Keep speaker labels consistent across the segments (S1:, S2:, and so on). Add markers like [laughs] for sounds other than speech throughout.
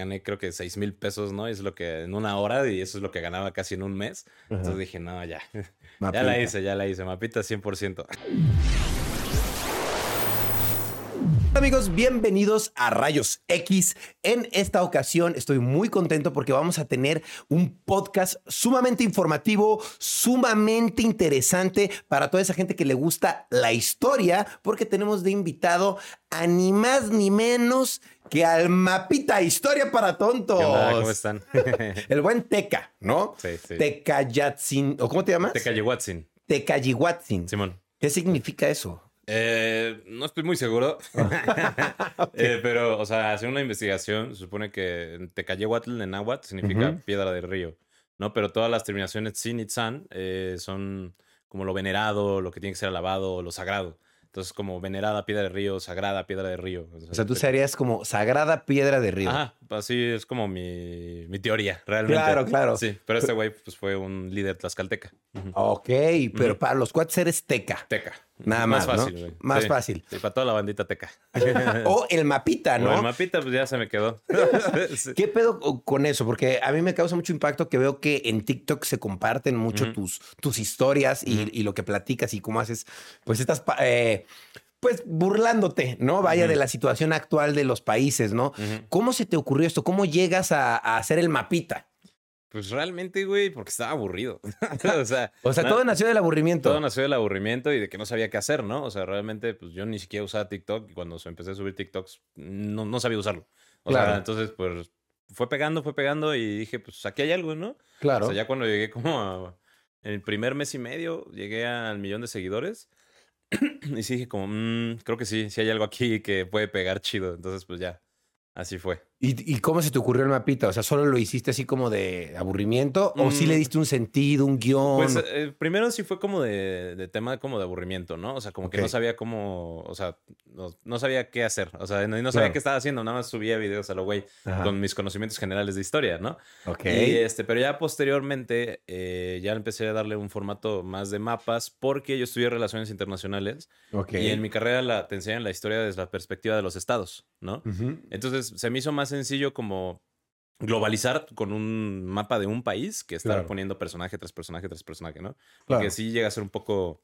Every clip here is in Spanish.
S1: gané creo que 6 mil pesos, ¿no? Es lo que en una hora y eso es lo que ganaba casi en un mes. Entonces dije, no, ya. [laughs] Ya la hice, ya la hice. Mapita 100%.
S2: Amigos, bienvenidos a Rayos X. En esta ocasión estoy muy contento porque vamos a tener un podcast sumamente informativo, sumamente interesante para toda esa gente que le gusta la historia, porque tenemos de invitado a ni más ni menos que al Mapita Historia para Tontos.
S1: ¿Cómo están? [laughs]
S2: El buen Teca, ¿no?
S1: Sí, sí.
S2: Teca Yatsin, ¿o cómo te llamas?
S1: Teca Yehuatzin.
S2: Teca Yihuatzin.
S1: Simón.
S2: ¿Qué significa eso?
S1: Eh, no estoy muy seguro. [laughs] Eh, pero, o sea, hacer una investigación, se supone que Tecayehuatl en náhuatl significa piedra del río, ¿no? Pero todas las terminaciones sin itzan eh, son como lo venerado, lo que tiene que ser alabado, lo sagrado. Entonces, como venerada piedra de río, sagrada piedra de río.
S2: O sea, tú serías como sagrada piedra de río.
S1: Ajá, así es como mi, mi teoría, realmente.
S2: Claro, claro.
S1: Sí, pero este güey pues, fue un líder tlaxcalteca.
S2: Ok, pero para los cuates eres teca.
S1: Teca.
S2: Nada más, ¿no?
S1: fácil, güey.
S2: Más
S1: Sí,
S2: fácil.
S1: Sí, para toda la bandita teca. [laughs]
S2: o el mapita,
S1: O
S2: ¿no?
S1: el mapita, pues ya se me quedó. [laughs] Sí.
S2: ¿Qué pedo con eso? Porque a mí me causa mucho impacto que veo que en TikTok se comparten mucho tus, tus historias y, y lo que platicas y cómo haces, pues estás, pa- eh, pues burlándote, ¿no? Vaya de la situación actual de los países, ¿no? ¿Cómo se te ocurrió esto? ¿Cómo llegas a, a hacer el mapita?
S1: Pues realmente, güey, porque estaba aburrido. [laughs] o sea,
S2: O sea,
S1: na-
S2: todo nació del aburrimiento.
S1: todo nació del aburrimiento y de que no sabía qué hacer, ¿no? O sea, realmente, pues yo ni siquiera usaba TikTok y cuando empecé a subir TikToks no, no sabía usarlo. O
S2: Claro.
S1: sea, entonces, pues fue pegando, fue pegando y dije, pues aquí hay algo, ¿no?
S2: Claro.
S1: O sea, ya cuando llegué como a- en el primer mes y medio, llegué al millón de seguidores. [clears throat] y sí dije como, "Mm, creo que sí, sí hay algo aquí que puede pegar chido. Entonces, pues ya, así fue.
S2: ¿Y, y cómo se te ocurrió el mapita? O sea, ¿solo lo hiciste así como de aburrimiento? ¿O sí
S1: Mm.
S2: le diste un sentido, un guion?
S1: Pues eh, primero sí fue como de, de tema como de aburrimiento, ¿no? O sea, como que no sabía cómo, o sea, no, no sabía qué hacer. O sea, no, no sabía
S2: Claro.
S1: qué estaba haciendo, nada más subía videos a lo güey
S2: Ajá.
S1: con mis conocimientos generales de historia, ¿no?
S2: Ok.
S1: Y este, pero ya posteriormente eh, ya empecé a darle un formato más de mapas porque yo estudié relaciones internacionales
S2: ok.
S1: y en mi carrera la, te enseñan la historia desde la perspectiva de los estados, ¿no? Entonces se me hizo más sencillo como globalizar con un mapa de un país que estar
S2: Claro.
S1: poniendo personaje tras personaje tras personaje, ¿no?
S2: Claro.
S1: Porque sí llega a ser un poco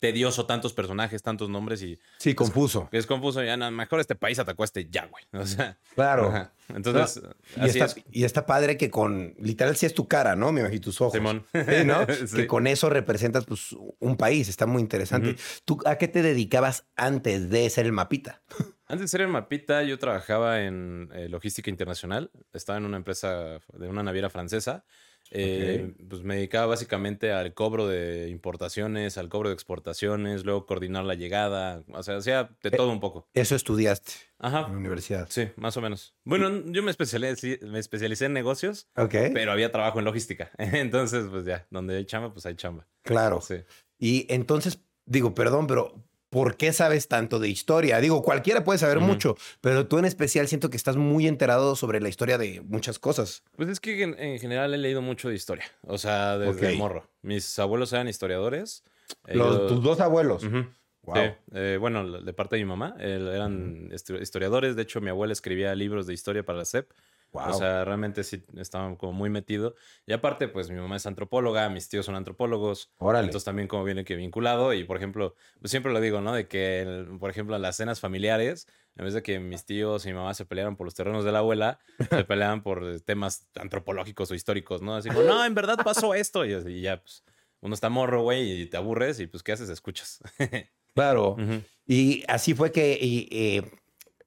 S1: tedioso tantos personajes, tantos nombres y
S2: Sí, confuso.
S1: es confuso. Ya, no, mejor este país atacó a este ya, güey. O sea,
S2: Claro.
S1: ajá. entonces,
S2: Y
S1: así
S2: está,
S1: es.
S2: y está padre que con, literal, sí es tu cara, ¿no? Me imagino tus ojos.
S1: Simón.
S2: Sí, ¿no? [laughs]
S1: Sí.
S2: Que con eso representas pues, un país. Está muy interesante. ¿Tú a qué te dedicabas antes de ser el mapita?
S1: Antes de ser el mapita, yo trabajaba en eh, logística internacional. Estaba en una empresa de una naviera francesa. Eh, Pues me dedicaba básicamente al cobro de importaciones, al cobro de exportaciones, luego coordinar la llegada. O sea, hacía de todo un poco.
S2: Eso estudiaste en
S1: Ajá.
S2: la universidad.
S1: Sí, más o menos. Bueno, yo me especialicé, me especialicé en negocios,
S2: Ok.
S1: pero había trabajo en logística. [laughs] Entonces, pues ya, donde hay chamba, pues hay chamba.
S2: Claro.
S1: Sí.
S2: Y entonces, digo, perdón, pero ¿por qué sabes tanto de historia? Digo, cualquiera puede saber mucho, pero tú en especial siento que estás muy enterado sobre la historia de muchas cosas.
S1: Pues es que en, en general he leído mucho de historia. O sea, desde
S2: Ok.
S1: morro. Mis abuelos eran historiadores.
S2: Los-
S1: Ellos-
S2: tus dos abuelos. Wow.
S1: Sí, eh, bueno, de parte de mi mamá, eran histo- historiadores. De hecho, mi abuela escribía libros de historia para la SEP.
S2: Wow.
S1: O sea, realmente sí estaban como muy metido. Y aparte, pues mi mamá es antropóloga, mis tíos son antropólogos.
S2: Órale.
S1: Entonces también como viene que vinculado. Y por ejemplo, pues siempre lo digo, ¿no? De que, el- por ejemplo, en las cenas familiares, en vez de que mis tíos y mi mamá se pelearan por los terrenos de la abuela, se peleaban por temas antropológicos o históricos, ¿no? Así como, no, en verdad pasó esto. Y, y ya, pues, uno está morro, güey, y te aburres y pues, ¿qué haces? Escuchas. [laughs]
S2: Claro.
S1: Ujú.
S2: Y así fue que, y, eh,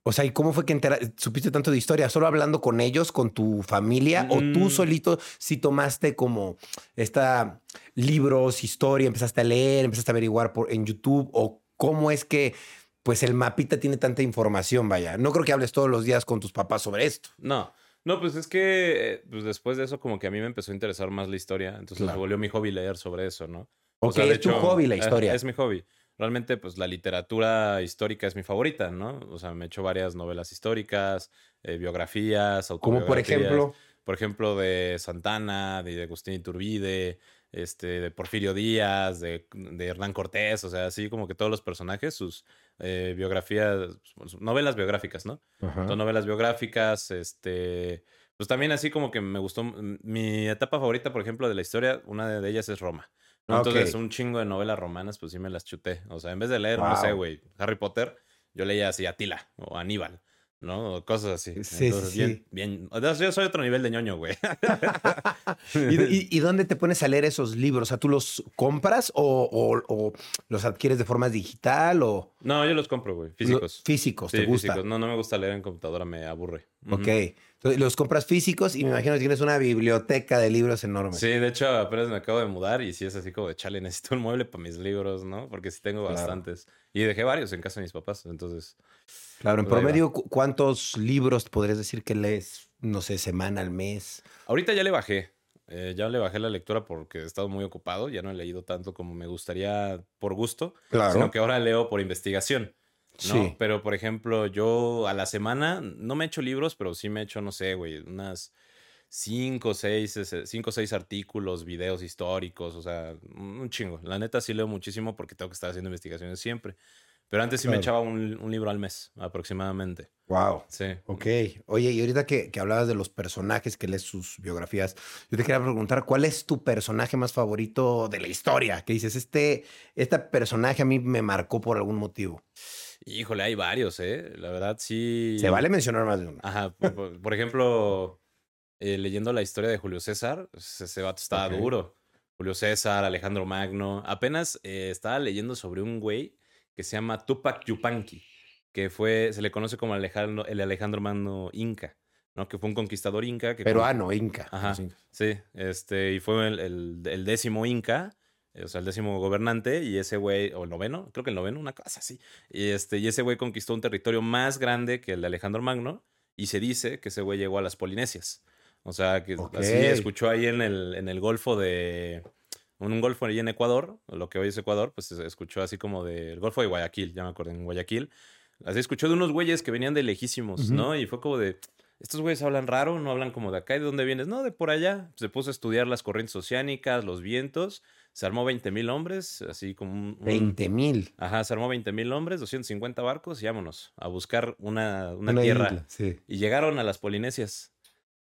S2: o sea, ¿y cómo fue que supiste tanto de historia? ¿Solo hablando con ellos, con tu familia? ¿O tú
S1: Mm.
S2: solito sí tomaste como esta libros, historia, empezaste a leer, empezaste a averiguar por, en YouTube? ¿O cómo es que pues el mapita tiene tanta información, vaya? No creo que hables todos los días con tus papás sobre esto.
S1: No, no, pues es que eh, pues después de eso como que a mí me empezó a interesar más la historia, entonces
S2: Claro.
S1: se volvió mi hobby leer sobre eso, ¿no?
S2: Ok, es tu hobby la
S1: eh,
S2: historia.
S1: Es mi hobby. Realmente, pues la literatura histórica es mi favorita, ¿no? O sea, me he hecho varias novelas históricas, eh, biografías,
S2: Como por ejemplo,
S1: por ejemplo, de Santana, de Agustín Iturbide, este, de Porfirio Díaz, de, de Hernán Cortés, o sea, así como que todos los personajes, sus eh, biografías, sus novelas biográficas, ¿no? Son novelas biográficas, este, pues también así como que me gustó, mi etapa favorita, por ejemplo, de la historia, una de ellas es Roma. Entonces, un chingo de novelas romanas, pues sí me las chuté. O sea, en vez de leer, no sé, güey, Harry Potter, yo leía así Atila o Aníbal. ¿no? Cosas así. Sí, sí, bien, bien. Yo soy otro nivel de ñoño, güey. [laughs]
S2: ¿Y, dónde te pones a leer esos libros? O sea, ¿tú los compras o, los adquieres de forma digital o...?
S1: No, yo los compro, güey. Físicos.
S2: físicos, ¿te gusta? Físicos.
S1: No, no me gusta leer en computadora, me aburre.
S2: Ok. Entonces, los compras físicos y me imagino que tienes una biblioteca de libros enorme.
S1: Sí, de hecho, apenas me acabo de mudar y sí es así como de, chale, necesito un mueble para mis libros, ¿no? Porque sí tengo bastantes. Y dejé varios en casa de mis papás, entonces...
S2: Claro, en pues promedio, ¿cuántos libros podrías decir que lees, no sé, semana al mes?
S1: Ahorita ya le bajé. Eh, ya le bajé la lectura porque he estado muy ocupado. Ya no he leído tanto como me gustaría por gusto. Claro. Sino que ahora leo por investigación. Sí. Pero, por ejemplo, yo a la semana no me echo libros, pero sí me echo, no sé, güey, unas cinco o seis, cinco seis artículos, videos históricos, o sea, un chingo. La neta sí leo muchísimo porque tengo que estar haciendo investigaciones siempre. Pero antes sí me echaba un, libro al mes, aproximadamente.
S2: Wow.
S1: Sí.
S2: Ok. Oye, y ahorita que, que, hablabas de los personajes, que lees sus biografías, yo te quería preguntar, ¿cuál es tu personaje más favorito de la historia? Que dices, este, este personaje a mí me marcó por algún motivo.
S1: Híjole, hay varios, ¿eh? La verdad, sí.
S2: Se vale mencionar más de uno.
S1: Ajá. Por, ejemplo, eh, leyendo la historia de Julio César, ese vato estaba duro. Julio César, Alejandro Magno. Apenas eh, estaba leyendo sobre un güey que se llama Tupac Yupanqui, que fue, se le conoce como Alejandro, el Alejandro Magno Inca. ¿no? Que fue un conquistador inca. Que
S2: Peruano, inca.
S1: Ajá. Sí, este, y fue el, el décimo inca o sea, el décimo gobernante, y ese güey, o el noveno, creo que el noveno, una cosa así. Y, este, y ese güey conquistó un territorio más grande que el de Alejandro Magno, y se dice que ese güey llegó a las Polinesias. O sea, que así escuchó ahí en el, en el Golfo de. Un golfo ahí en Ecuador, lo que hoy es Ecuador, pues escuchó así como del Golfo de Guayaquil, ya me acuerdo, en Guayaquil. Así escuchó de unos güeyes que venían de lejísimos, ¿no? Y fue como de, estos güeyes hablan raro, no hablan como de acá, ¿y de dónde vienes? No, de por allá. Se puso a estudiar las corrientes oceánicas, los vientos, se armó 20 mil hombres, así como un...
S2: 20 mil.
S1: Ajá, se armó 20 mil hombres, 250 barcos y vámonos a buscar una, una, tierra. Y llegaron a las Polinesias.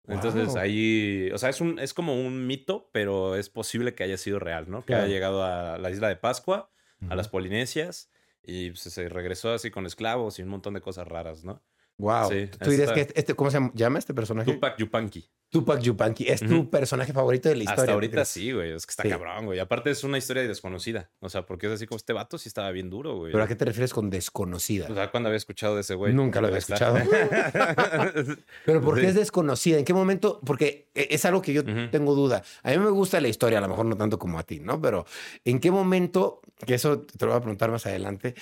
S1: Entonces ahí, o sea, es, un, es como un mito, pero es posible que haya sido real, ¿no? Que haya llegado a la isla de Pascua, a las Polinesias, y pues, se regresó así con esclavos y un montón de cosas raras, ¿no?
S2: Wow. ¿Tú dirías que este, ¿cómo se llama este personaje?
S1: Tupac Yupanqui.
S2: Tupac Yupanqui. ¿Es tu personaje favorito de la historia?
S1: Hasta ahorita sí, güey. Es que está cabrón, güey. Aparte es una historia desconocida. O sea, porque es así como este vato sí estaba bien duro, güey.
S2: ¿Pero a qué te refieres con desconocida?
S1: O sea, ¿cuándo había escuchado de ese güey?
S2: Nunca lo había escuchado. [laughs] Pero ¿por qué es desconocida? ¿En qué momento? Porque e, es algo que yo tengo duda. A mí me gusta la historia, a lo mejor no tanto como a ti, ¿no? Pero ¿en qué momento, que eso te lo voy a preguntar más adelante,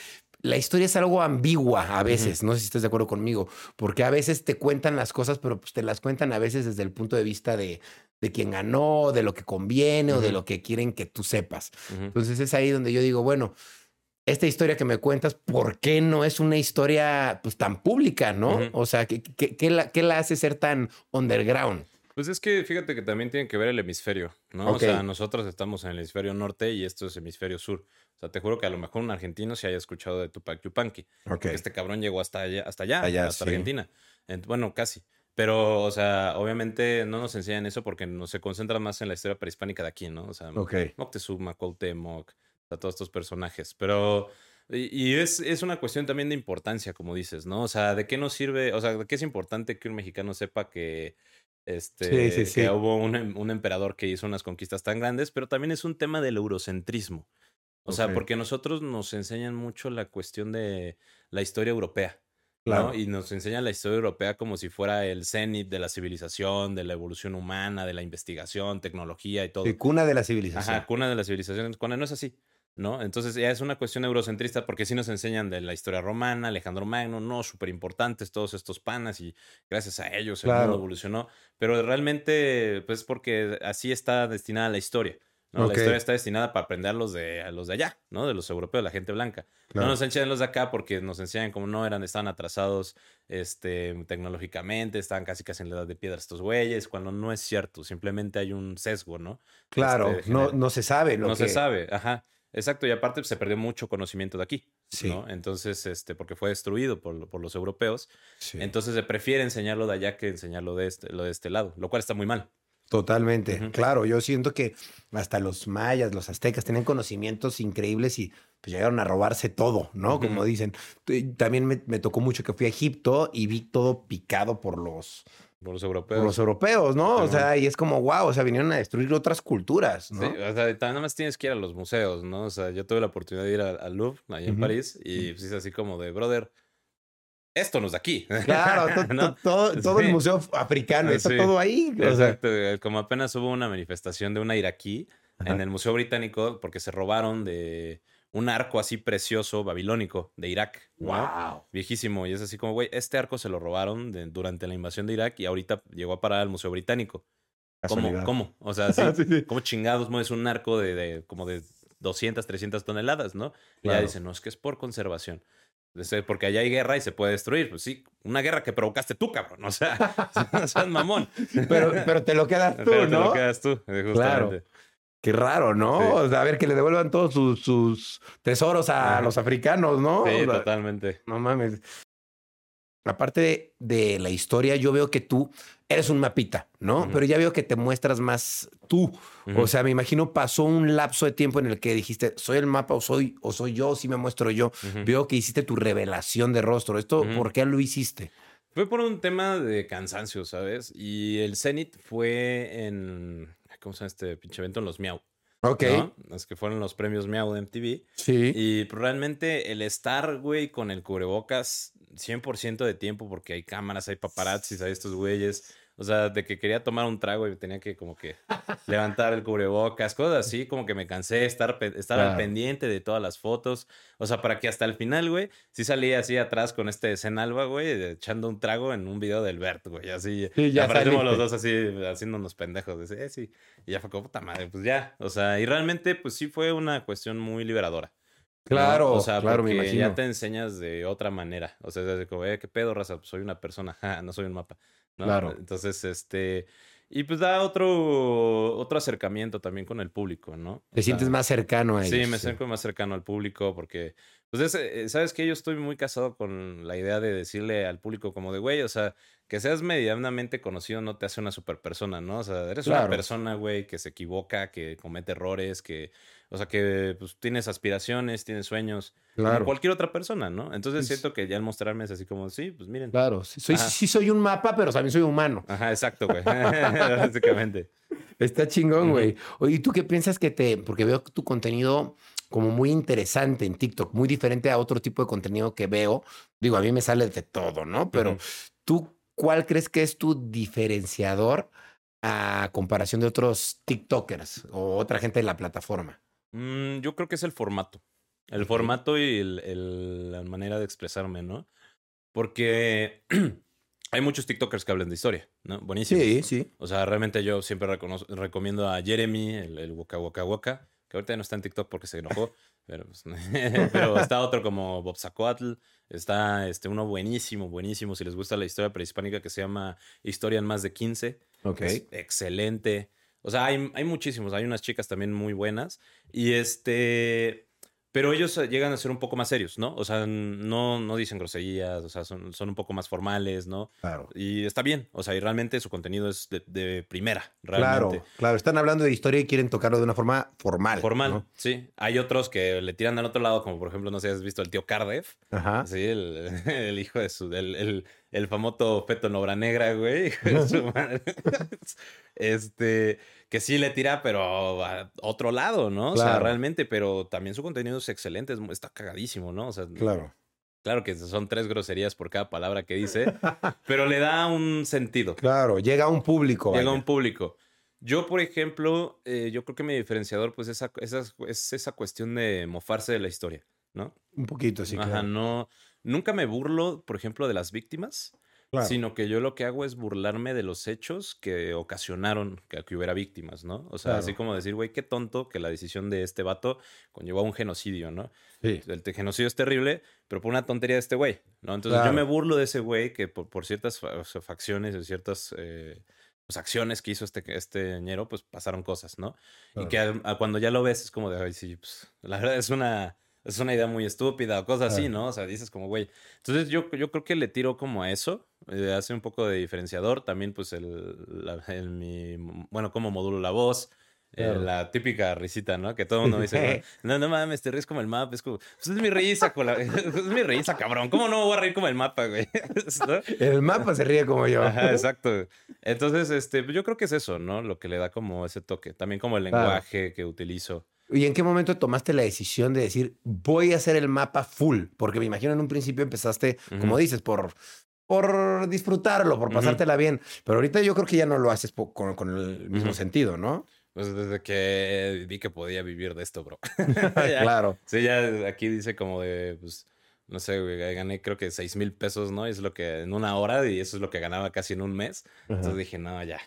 S2: la historia es algo ambigua a veces, no sé si estás de acuerdo conmigo, porque a veces te cuentan las cosas, pero pues te las cuentan a veces desde el punto de vista de, de quién ganó, de lo que conviene o de lo que quieren que tú sepas. Entonces es ahí donde yo digo, bueno, esta historia que me cuentas, ¿por qué no es una historia pues tan pública, no? O sea, ¿qué, qué, la, ¿qué la hace ser tan underground?
S1: Pues es que fíjate que también tiene que ver el hemisferio, ¿no? O sea, nosotros estamos en el hemisferio norte y esto es hemisferio sur. O sea, te juro que a lo mejor un argentino se haya escuchado de Tupac Yupanqui. Porque este cabrón llegó hasta allá, hasta allá, hasta Argentina. bueno, casi. Pero, o sea, obviamente no nos enseñan eso porque no se concentra más en la historia prehispánica de aquí, ¿no? O sea, Moctezuma, Cuauhtémoc, o sea, todos estos personajes. Pero, y, es, es, una cuestión también de importancia, como dices, ¿no? O sea, ¿de qué nos sirve? O sea, ¿de qué es importante que un mexicano sepa que, este, que hubo un, un emperador que hizo unas conquistas tan grandes? Pero también es un tema del eurocentrismo. O sea, porque nosotros nos enseñan mucho la cuestión de la historia europea. ¿no? Y nos enseñan la historia europea como si fuera el cenit de la civilización, de la evolución humana, de la investigación, tecnología y todo.
S2: Y cuna de la civilización.
S1: Ajá, cuna de la civilización. Cuando no es así, ¿no? Entonces ya es una cuestión eurocentrista porque sí nos enseñan de la historia romana, Alejandro Magno, no, súper importantes todos estos panas y gracias a ellos el mundo evolucionó. Pero realmente, pues porque así está destinada la historia. ¿No? La historia está destinada para aprender a los de, a los de allá, ¿no? De los europeos, la gente blanca.
S2: Claro.
S1: No nos enseñan los de acá porque nos enseñan como no eran, estaban atrasados este, tecnológicamente, estaban casi casi en la edad de piedra estos güeyes, cuando no es cierto, simplemente hay un sesgo, ¿no?
S2: Claro,
S1: Este,
S2: no, no se sabe lo
S1: no
S2: que...
S1: se sabe, ajá. Exacto, y aparte pues, se perdió mucho conocimiento de aquí,
S2: Sí.
S1: ¿no? Entonces, este, porque fue destruido por, por los europeos,
S2: Sí.
S1: entonces se prefiere enseñarlo de allá que enseñarlo de este, lo de este lado, lo cual está muy mal.
S2: Totalmente, claro. Yo siento que hasta los mayas, los aztecas, tenían conocimientos increíbles y pues, llegaron a robarse todo, ¿no? Como dicen. También me, me tocó mucho que fui a Egipto y vi todo picado por los,
S1: Por los
S2: por
S1: europeos.
S2: los europeos, ¿no? O sea, y es como, wow, o sea, vinieron a destruir otras culturas, ¿no?
S1: Sí, o sea, también nada más tienes que ir a los museos, ¿no? O sea, yo tuve la oportunidad de ir al, Louvre, allá en. París, y pues es así como de, brother, esto no es de aquí.
S2: Claro, [laughs] todo, todo el museo africano, está
S1: Sí.
S2: todo ahí. sea,
S1: Exacto, como apenas hubo una manifestación de una iraquí
S2: Ajá.
S1: en el Museo Británico porque se robaron de un arco así precioso babilónico de Irak. ¿no?
S2: wow.
S1: Viejísimo. Y es así como, güey, este arco se lo robaron de- durante la invasión de Irak y ahorita llegó a parar al Museo Británico. ¿Cómo? ¿Cómo? O sea, [laughs] sí,
S2: Sí, sí.
S1: ¿cómo chingados mueves un arco de, de como de 200, 300 toneladas, no? Y ya dicen, no, es que es por conservación. Porque allá hay guerra y se puede destruir. Pues sí, una guerra que provocaste tú, cabrón. O sea, [laughs] no seas mamón.
S2: Pero, pero te lo quedas tú,
S1: Pero te
S2: ¿no?
S1: lo quedas tú, eh, justamente.
S2: Qué raro, ¿no?
S1: Sí.
S2: O sea, a ver, que le devuelvan todos sus, sus tesoros a
S1: Ajá.
S2: los africanos, ¿no?
S1: Sí,
S2: O sea,
S1: totalmente.
S2: No mames. Aparte de, de la historia, yo veo que tú eres un mapita, ¿no? Pero ya veo que te muestras más tú. O sea, me imagino pasó un lapso de tiempo en el que dijiste, soy el mapa o soy, o soy yo, sí me muestro yo. Veo que hiciste tu revelación de rostro. ¿Esto por qué lo hiciste?
S1: Fue por un tema de cansancio, ¿sabes? Y el Zenith fue en. ¿Cómo se llama este pinche evento? En los Miau.
S2: Ok.
S1: ¿no? Los que fueron los premios Miau de MTV.
S2: Sí.
S1: Y realmente el estar, güey, con el cubrebocas 100% de tiempo, porque hay cámaras, hay paparazzis, hay estos güeyes. O sea, de que quería tomar un trago y tenía que como que levantar el cubrebocas, cosas así, como que me cansé de estar, estar al pendiente de todas las fotos. O sea, para que hasta el final, güey, sí salía así atrás con este escena alba, güey, echando un trago en un video del Bert, güey, así.
S2: Sí, ya saliste.
S1: los dos así, haciendo unos pendejos. De, "Eh, sí. Y ya fue como, puta madre, pues ya. O sea, y realmente, pues sí fue una cuestión muy liberadora. ¿No?
S2: Claro,
S1: o sea,
S2: claro, me
S1: porque
S2: imagino.
S1: ya te enseñas de otra manera. O sea, es como, eh, ¿qué pedo, raza? Pues soy una persona, [laughs] ja, no soy un mapa. ¿no?
S2: Claro.
S1: Entonces, este. Y pues da otro, otro acercamiento también con el público, ¿no?
S2: Te
S1: O
S2: sientes más cercano a ellos.
S1: Sí, me siento más cercano al público porque, pues, es, eh, ¿sabes qué? Yo estoy muy casado con la idea de decirle al público como de, güey, o sea, que seas medianamente conocido no te hace una super persona, ¿no? O sea, eres
S2: Claro.
S1: una persona, güey, que se equivoca, que comete errores, que, o sea, que pues tienes aspiraciones, tienes sueños, como
S2: Claro.
S1: cualquier otra persona, ¿no? Entonces siento que ya al mostrarme es así como, sí, pues miren.
S2: Claro, sí soy,
S1: Ajá.
S2: sí soy un mapa, pero también soy humano.
S1: Ajá, exacto, güey. [laughs] Básicamente.
S2: Está chingón, güey. Oye, ¿y tú qué piensas que te...? Porque veo tu contenido como muy interesante en TikTok, muy diferente a otro tipo de contenido que veo. Digo, a mí me sale de todo, ¿no? Pero tú, ¿cuál crees que es tu diferenciador a comparación de otros TikTokers o otra gente de la plataforma?
S1: Mm, yo creo que es el formato. El formato y el- el- la manera de expresarme, ¿no? Porque [clears throat] hay muchos TikTokers que hablan de historia, ¿no? Buenísimo.
S2: sí.
S1: O sea, realmente yo siempre recomiendo a Jeremy, el, el Waka Waka Waka, que ahorita ya no está en TikTok porque se enojó, [laughs] pero, pues, [laughs] pero está otro como Bob Zacoatl, está este, uno buenísimo, buenísimo, si les gusta la historia prehispánica que se llama Historia en más de 15.
S2: Ok.
S1: Es excelente. O sea, hay, hay muchísimos. Hay unas chicas también muy buenas. Y este. Pero ellos eh, llegan a ser un poco más serios, ¿no? O sea, no, no dicen groserías, o sea, son, son un poco más formales, ¿no?
S2: Claro.
S1: Y está bien. O sea, y realmente su contenido es de, de primera,
S2: Claro,
S1: realmente.
S2: claro. Están hablando de historia y quieren tocarlo de una forma formal.
S1: Formal,
S2: ¿no?
S1: sí. Hay otros que le tiran al otro lado, como por ejemplo, no sé si has visto el tío Cardiff.
S2: Ajá.
S1: Sí, el, [laughs] el hijo de su. El, el, el famoso feto en obra negra, güey. [laughs] este. Que sí le tira, pero a otro lado, ¿no? O sea, realmente, pero también su contenido es excelente, es está cagadísimo, ¿no? O sea,
S2: Claro.
S1: claro que son tres groserías por cada palabra que dice, pero le da un sentido.
S2: Claro, llega a un público.
S1: Llega a un público. Yo, por ejemplo, eh, yo creo que mi diferenciador, pues, esa, esa, es esa cuestión de mofarse de la historia, ¿no?
S2: Un poquito, sí.
S1: Ajá,
S2: claro.
S1: no. Nunca me burlo, por ejemplo, de las víctimas, sino que yo lo que hago es burlarme de los hechos que ocasionaron que, que hubiera víctimas, ¿no? O sea, así como decir, güey, qué tonto que la decisión de este vato conllevó a un genocidio, ¿no? Sí. El genocidio es terrible, pero por una tontería de este güey, ¿no? Entonces yo me burlo de ese güey que por, ciertas facciones, y ciertas... Eh, pues, acciones que hizo este, este ñero, pues pasaron cosas, ¿no? Y que cuando ya lo ves es como de, ay, sí, pues la verdad es una, es una idea muy estúpida o cosas así, ¿no? O sea, dices como, güey. Entonces yo, yo creo que le tiro como a eso, eh, hace un poco de diferenciador, también pues el, el mi, bueno, cómo modulo la voz, eh, la típica risita, ¿no? Que todo el mundo dice, [laughs] no, no mames, te ríes como el mapa. Es como, pues es mi risa, [laughs] es mi risa, cabrón. ¿Cómo no voy a reír como el mapa, güey? [laughs]
S2: El mapa se ríe como yo.
S1: exacto. Entonces, este, pues, yo creo que es eso, ¿no? Lo que le da como ese toque. También como el lenguaje que utilizo.
S2: ¿Y en qué momento tomaste la decisión de decir, voy a hacer el mapa full? Porque me imagino en un principio empezaste, como dices, por por disfrutarlo, por pasártela bien. Pero ahorita yo creo que ya no lo haces con, con el mismo sentido, ¿no?
S1: Pues desde que vi que podía vivir de esto, bro. [laughs]
S2: claro.
S1: Sí, ya aquí dice como de, pues, no sé, güey, gané creo que 6 mil pesos, ¿no? es lo que en una hora y eso es lo que ganaba casi en un mes. Entonces dije, no, ya.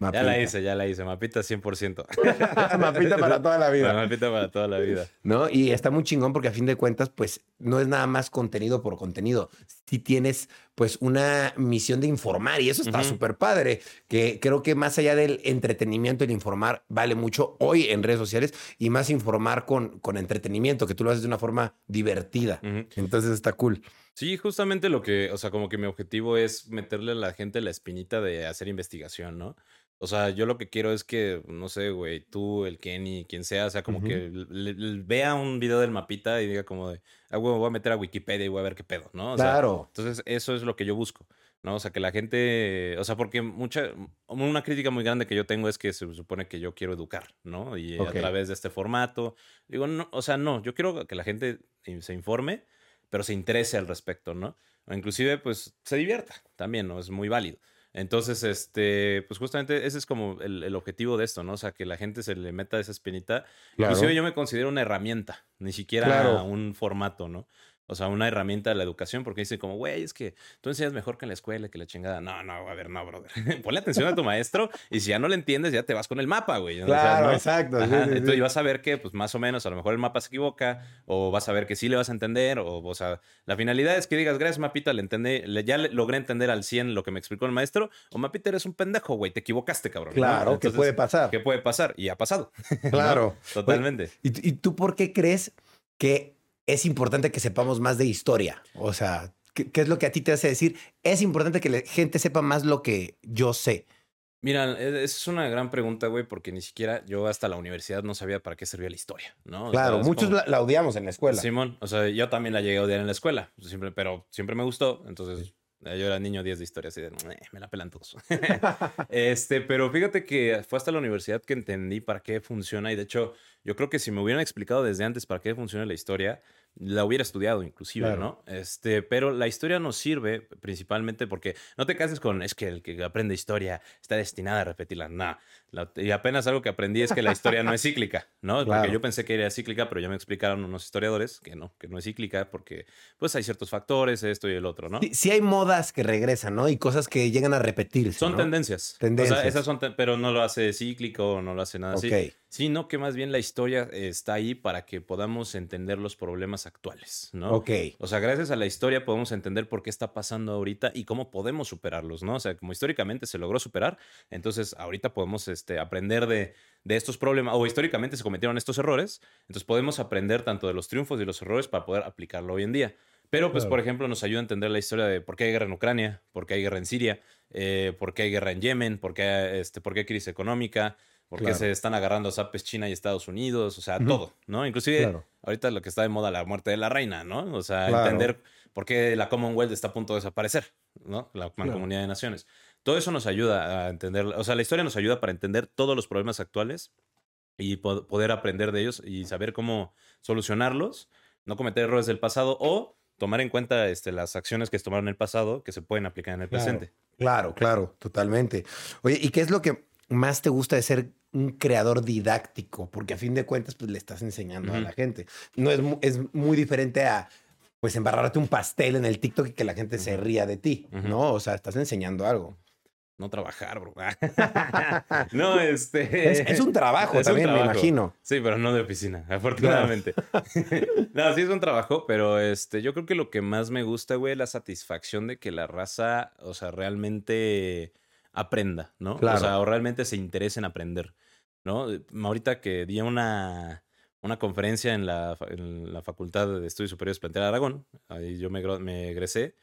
S1: Ya la hice, ya la hice. Mapita 100%. [laughs]
S2: mapita para toda la vida. [laughs]
S1: mapita para toda la vida.
S2: ¿No? Y está muy chingón porque a fin de cuentas, pues no es nada más contenido por contenido. Si tienes, pues, una misión de informar y eso está súper padre. Que creo que más allá del entretenimiento, el informar vale mucho hoy en redes sociales y más informar con, con entretenimiento, que tú lo haces de una forma divertida. Entonces está cool.
S1: Sí, justamente lo que, o sea, como que mi objetivo es meterle a la gente la espinita de hacer investigación, ¿no? O sea, yo lo que quiero es que, no sé, güey, tú, el Kenny, quien sea, o sea, como que vea un video del mapita y diga como de, ah, güey, me voy a meter a Wikipedia y voy a ver qué pedo, ¿no?
S2: claro.
S1: entonces, eso es lo que yo busco, ¿no? O sea, que la gente, o sea, porque mucha, una crítica muy grande que yo tengo es que se supone que yo quiero educar, ¿no? Y a través de este formato, digo, no, o sea, no, yo quiero que la gente se informe, pero se interese al respecto, ¿no? O inclusive, pues, se divierta también, ¿no? Es muy válido. Entonces, este, pues justamente ese es como el, objetivo de esto, ¿no? O sea, que la gente se le meta esa espinita. Inclusive yo me considero una herramienta, ni siquiera un formato, ¿no? O sea, una herramienta de la educación, porque dice como, güey, es que tú enseñas mejor que en la escuela, que la chingada. No, no, a ver, no, brother. [laughs] Ponle atención a tu maestro y si ya no le entiendes, ya te vas con el mapa, güey.
S2: Claro, exacto.
S1: Entonces vas a ver que, pues más o menos, a lo mejor el mapa se equivoca, o vas a ver que sí le vas a entender, o, o sea, la finalidad es que digas, gracias, mapita, le entendí, le, ya logré entender al 100 lo que me explicó el maestro, o mapita, eres un pendejo, güey, te equivocaste, cabrón.
S2: Claro, ¿qué puede pasar?
S1: ¿Qué puede pasar? Y ha pasado. [laughs]
S2: Claro.
S1: Totalmente.
S2: ¿Y tú por qué crees que es importante que sepamos más de historia. O sea, ¿qué, es lo que a ti te hace decir? Es importante que la gente sepa más lo que yo sé.
S1: Mira, e, es una gran pregunta, güey, porque ni siquiera yo hasta la universidad no sabía para qué servía la historia, ¿no?
S2: claro, muchos la, odiamos en la escuela.
S1: Simón, o sea, yo también la llegué a odiar en la escuela, siempre, pero siempre me gustó, entonces yo era niño 10 de historia, así de, me la pelan todos. [laughs] [laughs] este, pero fíjate que fue hasta la universidad que entendí para qué funciona y de hecho yo creo que si me hubieran explicado desde antes para qué funciona la historia, la hubiera estudiado inclusive, ¿no? Este, pero la historia nos sirve principalmente porque no te cases con es que el que aprende historia está destinado a repetirla. No. y apenas algo que aprendí es que la historia no es cíclica, ¿no? Porque yo pensé que era cíclica, pero ya me explicaron unos historiadores que no, que no es cíclica porque pues hay ciertos factores, esto y el otro, ¿no?
S2: Sí, hay modas que regresan, ¿no? Y cosas que llegan a repetirse.
S1: Son tendencias.
S2: Tendencias. O sea,
S1: esas son, pero no lo hace cíclico, no lo hace nada así sino que más bien la historia está ahí para que podamos entender los problemas actuales, ¿no?
S2: Ok.
S1: O sea, gracias a la historia podemos entender por qué está pasando ahorita y cómo podemos superarlos, ¿no? O sea, como históricamente se logró superar, entonces ahorita podemos este, aprender de, estos problemas, o históricamente se cometieron estos errores, entonces podemos aprender tanto de los triunfos y los errores para poder aplicarlo hoy en día. Pero, pues, por ejemplo, nos ayuda a entender la historia de por qué hay guerra en Ucrania, por qué hay guerra en Siria, eh, por qué hay guerra en Yemen, por qué, este, por qué hay crisis económica, porque se están agarrando zapes China y Estados Unidos, o sea, todo, ¿no? Inclusive ahorita lo que está de moda, la muerte de la reina, ¿no? O sea, entender por qué la Commonwealth está a punto de desaparecer, ¿no? La Mancomunidad de Naciones. Todo eso nos ayuda a entender, o sea, la historia nos ayuda para entender todos los problemas actuales y poder aprender de ellos y saber cómo solucionarlos, no cometer errores del pasado o tomar en cuenta este, las acciones que se tomaron en el pasado que se pueden aplicar en el presente.
S2: Claro, claro, totalmente. Oye, ¿y qué es lo que más te gusta de ser un creador didáctico? Porque a fin de cuentas, pues le estás enseñando a la gente. No es, es muy diferente a, pues embarrarte un pastel en el TikTok y que la gente se ría de ti, ¿no? O sea, estás enseñando algo.
S1: No trabajar, bro. [laughs] no, este.
S2: Es, un trabajo [laughs] también, me imagino.
S1: Sí, pero no de oficina, afortunadamente. [laughs] no, sí es un trabajo, pero este, yo creo que lo que más me gusta, güey, es la satisfacción de que la raza, o sea, realmente aprenda, ¿no? Claro. O sea, o realmente se interese en aprender, ¿no? Ahorita que di una una conferencia en la, en la Facultad de Estudios Superiores Plantel Aragón. Ahí yo me, me egresé.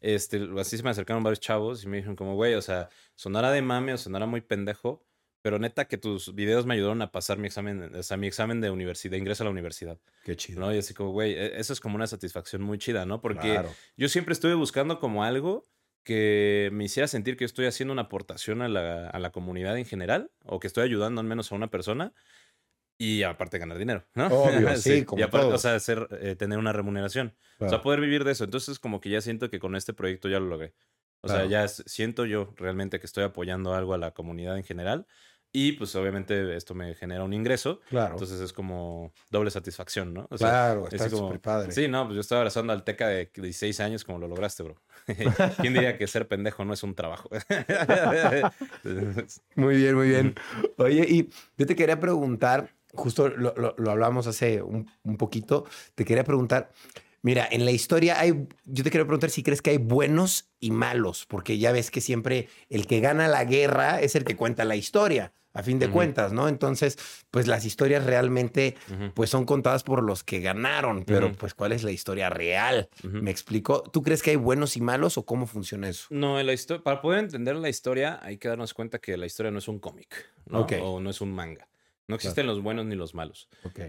S1: Este, así se me acercaron varios chavos y me dijeron como, güey, o sea, sonara de mame o sonara muy pendejo, pero neta que tus videos me ayudaron a pasar mi examen, o sea, mi examen de universidad, de ingreso a la universidad.
S2: Qué chido.
S1: ¿no? Y así como, güey, e, eso es como una satisfacción muy chida, ¿no? Porque yo siempre estuve buscando como algo que me hiciera sentir que estoy haciendo una aportación a la, a la comunidad en general, o que estoy ayudando al menos a una persona, y aparte ganar dinero, ¿no?
S2: Obvio, [laughs] sí, como
S1: Y aparte,
S2: todo.
S1: o sea, hacer, eh, tener una remuneración. O sea, poder vivir de eso. Entonces, como que ya siento que con este proyecto ya lo logré. O sea, ya siento yo realmente que estoy apoyando algo a la comunidad en general. Y pues obviamente esto me genera un ingreso.
S2: Claro.
S1: Entonces es como doble satisfacción, ¿no?
S2: O sea, claro, está súper padre.
S1: Sí, no, pues yo estaba abrazando al Teca de 16 años como lo lograste, bro. [laughs] ¿Quién diría que ser pendejo no es un trabajo? [laughs] [laughs]
S2: muy bien, muy bien. Oye, y yo te quería preguntar, justo lo, lo, hablamos hace un, un, poquito, te quería preguntar, mira, en la historia hay, yo te quiero preguntar si crees que hay buenos y malos, porque ya ves que siempre el que gana la guerra es el que cuenta la historia. A fin de cuentas, ¿no? Entonces, pues las historias realmente, pues son contadas por los que ganaron, pero pues ¿cuál es la historia real? ¿Me explico? ¿Tú crees que hay buenos y malos o cómo funciona eso?
S1: No, la para poder entender la historia hay que darnos cuenta que la historia no es un cómic, ¿no? O no es un manga. No existen los buenos ni los malos.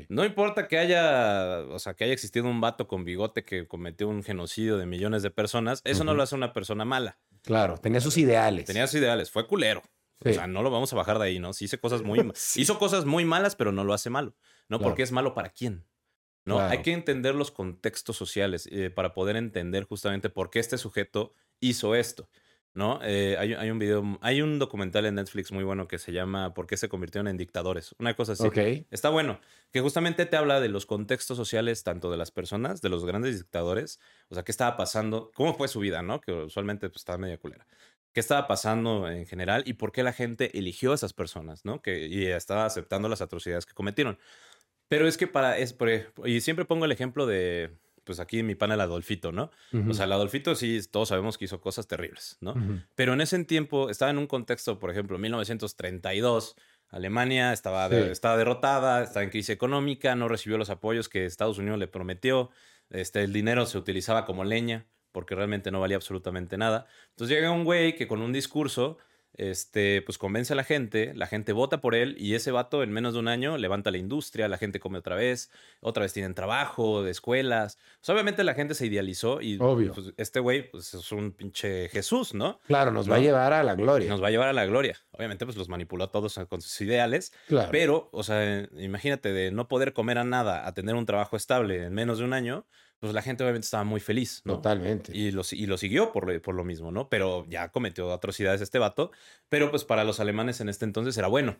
S1: No importa que haya, o sea, que haya existido un vato con bigote que cometió un genocidio de millones de personas, eso no lo hace una persona mala.
S2: Claro, tenía sus ideales.
S1: Tenía sus ideales, fue culero. O sea, no lo vamos a bajar de ahí, ¿no? Sí hizo cosas muy [laughs] hizo cosas muy malas, pero no lo hace malo, ¿no? Porque es malo para quién. ¿No? Hay que entender los contextos sociales eh, para poder entender justamente por qué este sujeto hizo esto. ¿no? Eh, hay, hay, un video, hay un documental en Netflix muy bueno que se llama ¿Por qué se convirtieron en dictadores? Una cosa así. Está bueno, que justamente te habla de los contextos sociales tanto de las personas, de los grandes dictadores, o sea, qué estaba pasando, cómo fue su vida, ¿no? Que usualmente pues, estaba media culera. ¿Qué estaba pasando en general y por qué la gente eligió a esas personas, ¿no? Que, y estaba aceptando las atrocidades que cometieron. Pero es que para, es, y siempre pongo el ejemplo de, pues aquí mi pana el Adolfito, ¿no? O sea, el Adolfito sí, todos sabemos que hizo cosas terribles, ¿no? Pero en ese tiempo estaba en un contexto, por ejemplo, 1932, Alemania estaba, estaba derrotada, estaba en crisis económica, no recibió los apoyos que Estados Unidos le prometió, este, el dinero se utilizaba como leña porque realmente no valía absolutamente nada. Entonces llega un güey que con un discurso este, pues convence a la gente, la gente vota por él y ese vato en menos de un año levanta la industria, la gente come otra vez, otra vez tienen trabajo, de escuelas. Pues, obviamente la gente se idealizó y
S2: Obvio.
S1: Pues, este güey pues, es un pinche Jesús, ¿no?
S2: Claro, nos va a llevar a la gloria.
S1: Nos va a llevar a la gloria. Obviamente pues los manipuló a todos con sus ideales, claro. pero, o sea, imagínate de no poder comer a nada a tener un trabajo estable en menos de un año, pues la gente obviamente estaba muy feliz, ¿no?
S2: Totalmente.
S1: Y lo, y lo siguió por lo, por lo mismo, ¿no? Pero ya cometió atrocidades este vato, pero pues para los alemanes en este entonces era bueno,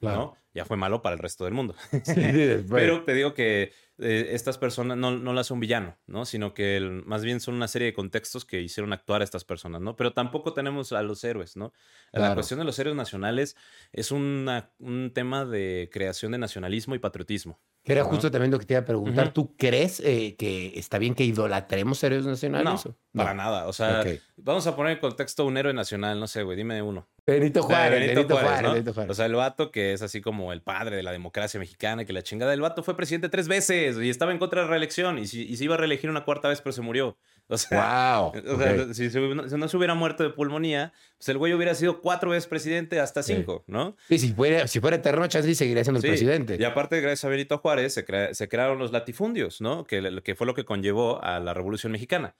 S1: ¿no? Ya fue malo para el resto del mundo. [laughs]
S2: Sí, [laughs]
S1: pero te digo que eh, estas personas no, no las son villano, ¿no? Sino que más bien son una serie de contextos que hicieron actuar a estas personas, ¿no? Pero tampoco tenemos a los héroes, ¿no?
S2: Claro.
S1: La cuestión de los héroes nacionales es una, un tema de creación de nacionalismo y patriotismo.
S2: Que era justo también lo que te iba a preguntar. ¿Tú crees eh, que está bien que idolatremos héroes nacionales?
S1: No, no, para nada. O sea, okay. vamos a poner en contexto un héroe nacional, no sé, güey, dime uno.
S2: Benito Juárez,
S1: Benito,
S2: Benito,
S1: Juárez,
S2: Juárez,
S1: ¿no?
S2: Benito, Juárez,
S1: O sea, el vato que es así como el padre de la democracia mexicana, que la chingada del vato fue presidente tres veces y estaba en contra de la reelección y, si, y se iba a reelegir una cuarta vez, pero se murió. [laughs] O sea,
S2: wow.
S1: o sea okay. si, se, si, no se hubiera muerto de pulmonía, pues el güey hubiera sido cuatro veces presidente hasta cinco,
S2: sí.
S1: ¿no?
S2: Y si fuera, si fuera eterno, chance seguiría siendo
S1: sí.
S2: el presidente.
S1: Y aparte, gracias a Benito Juárez, se, crea, se crearon los latifundios, ¿no? Que, que fue lo que conllevó a la Revolución Mexicana.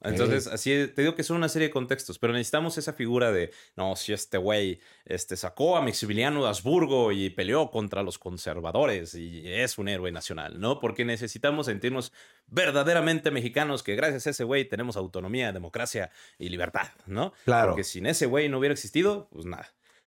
S1: Entonces, así te digo que son una serie de contextos, pero necesitamos esa figura de, no, si este güey este, sacó a Maximiliano de Habsburgo y peleó contra los conservadores y es un héroe nacional, ¿no? Porque necesitamos sentirnos verdaderamente mexicanos, que gracias a ese güey tenemos autonomía, democracia y libertad, ¿no?
S2: Claro.
S1: Porque sin ese güey no hubiera existido, pues nada.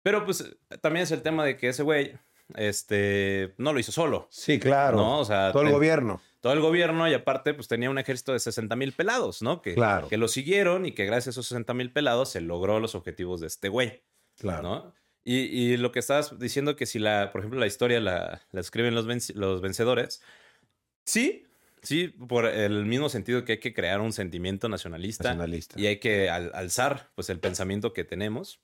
S1: Pero pues también es el tema de que ese güey este, no lo hizo solo.
S2: Sí, claro.
S1: ¿no? O sea,
S2: todo el
S1: ten-
S2: gobierno.
S1: todo el gobierno y aparte pues tenía un ejército de 60 mil pelados, ¿no? Que,
S2: Claro.
S1: que lo siguieron y que gracias a esos 60 mil pelados se logró los objetivos de este güey,
S2: Claro.
S1: ¿no? Y, y lo que estabas diciendo que si la, por ejemplo, la historia la, la escriben los, los vencedores, sí, sí, por el mismo sentido que hay que crear un sentimiento nacionalista,
S2: Nacionalista.
S1: y hay que al- alzar pues el pensamiento que tenemos.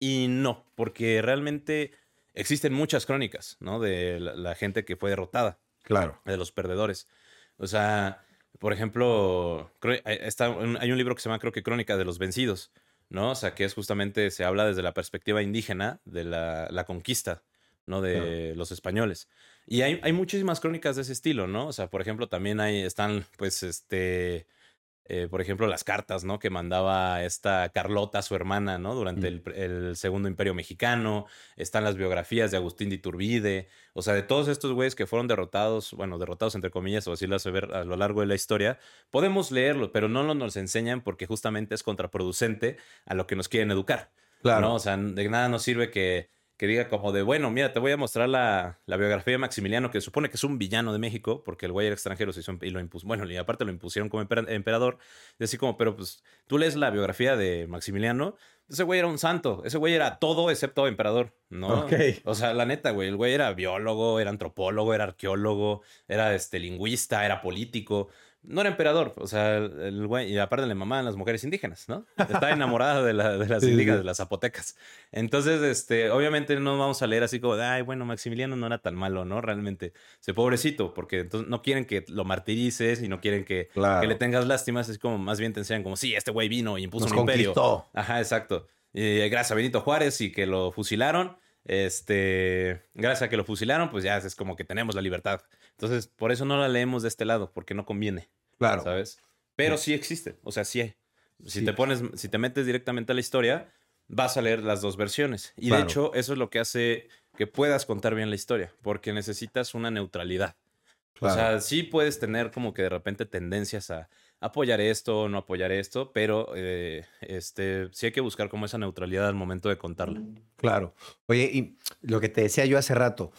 S1: Y no, porque realmente existen muchas crónicas, ¿no? De la- la gente que fue derrotada
S2: Claro.
S1: de los perdedores. O sea, por ejemplo, hay- está hay un libro que se llama, creo que Crónica de los Vencidos, ¿no? O sea, que es justamente, se habla desde la perspectiva indígena de la, la conquista, ¿no? De los españoles. Y hay, hay muchísimas crónicas de ese estilo, ¿no? O sea, por ejemplo, también hay, están, pues, este... eh, por ejemplo, las cartas, ¿no? Que mandaba esta Carlota, su hermana, ¿no? Durante el, el Segundo Imperio Mexicano. Están las biografías de Agustín de Iturbide. O sea, de todos estos güeyes que fueron derrotados, bueno, derrotados entre comillas, o así lo hace ver a lo largo de la historia, podemos leerlo, pero no lo nos enseñan porque justamente es contraproducente a lo que nos quieren educar.
S2: Claro.
S1: ¿no? O sea, de nada nos sirve que, que diga como de, bueno, mira, te voy a mostrar la, la biografía de Maximiliano, que supone que es un villano de México, porque el güey era extranjero se hizo, y lo impuso, bueno, y aparte lo impusieron como emper- emperador, y así como, pero pues tú lees la biografía de Maximiliano, ese güey era un santo, ese güey era todo excepto emperador, ¿no?
S2: Ok.
S1: O sea, la neta, güey, el güey era biólogo, era antropólogo, era arqueólogo, era este, lingüista, era político. No era emperador, o sea, el güey, y aparte le mamaban las mujeres indígenas, ¿no? Estaba enamorada de, la- de las [laughs]
S2: Sí,
S1: indígenas,
S2: sí.
S1: de las zapotecas. Entonces, este, obviamente no vamos a leer así como, ay, bueno, Maximiliano no era tan malo, ¿no? Realmente, ese pobrecito, porque entonces no quieren que lo martirices y no quieren que,
S2: Claro.
S1: que le tengas lástimas, es como, más bien te enseñan como, sí, este güey vino y impuso
S2: Nos
S1: un imperio.
S2: conquistó.
S1: Ajá, exacto. Y gracias a Benito Juárez y que lo fusilaron, este, gracias a que lo fusilaron, pues ya es como que tenemos la libertad. Entonces, por eso no la leemos de este lado, porque no conviene,
S2: Claro.
S1: ¿sabes? Pero sí existe, o sea, sí hay. Si
S2: Sí.
S1: te pones, si te metes directamente a la historia, vas a leer las dos versiones. Y
S2: Claro.
S1: de hecho, eso es lo que hace que puedas contar bien la historia, porque necesitas una neutralidad.
S2: Claro.
S1: O sea, sí puedes tener como que de repente tendencias a apoyar esto o no apoyar esto, pero eh, este, sí hay que buscar como esa neutralidad al momento de contarla.
S2: Claro. Oye, y lo que te decía yo hace rato,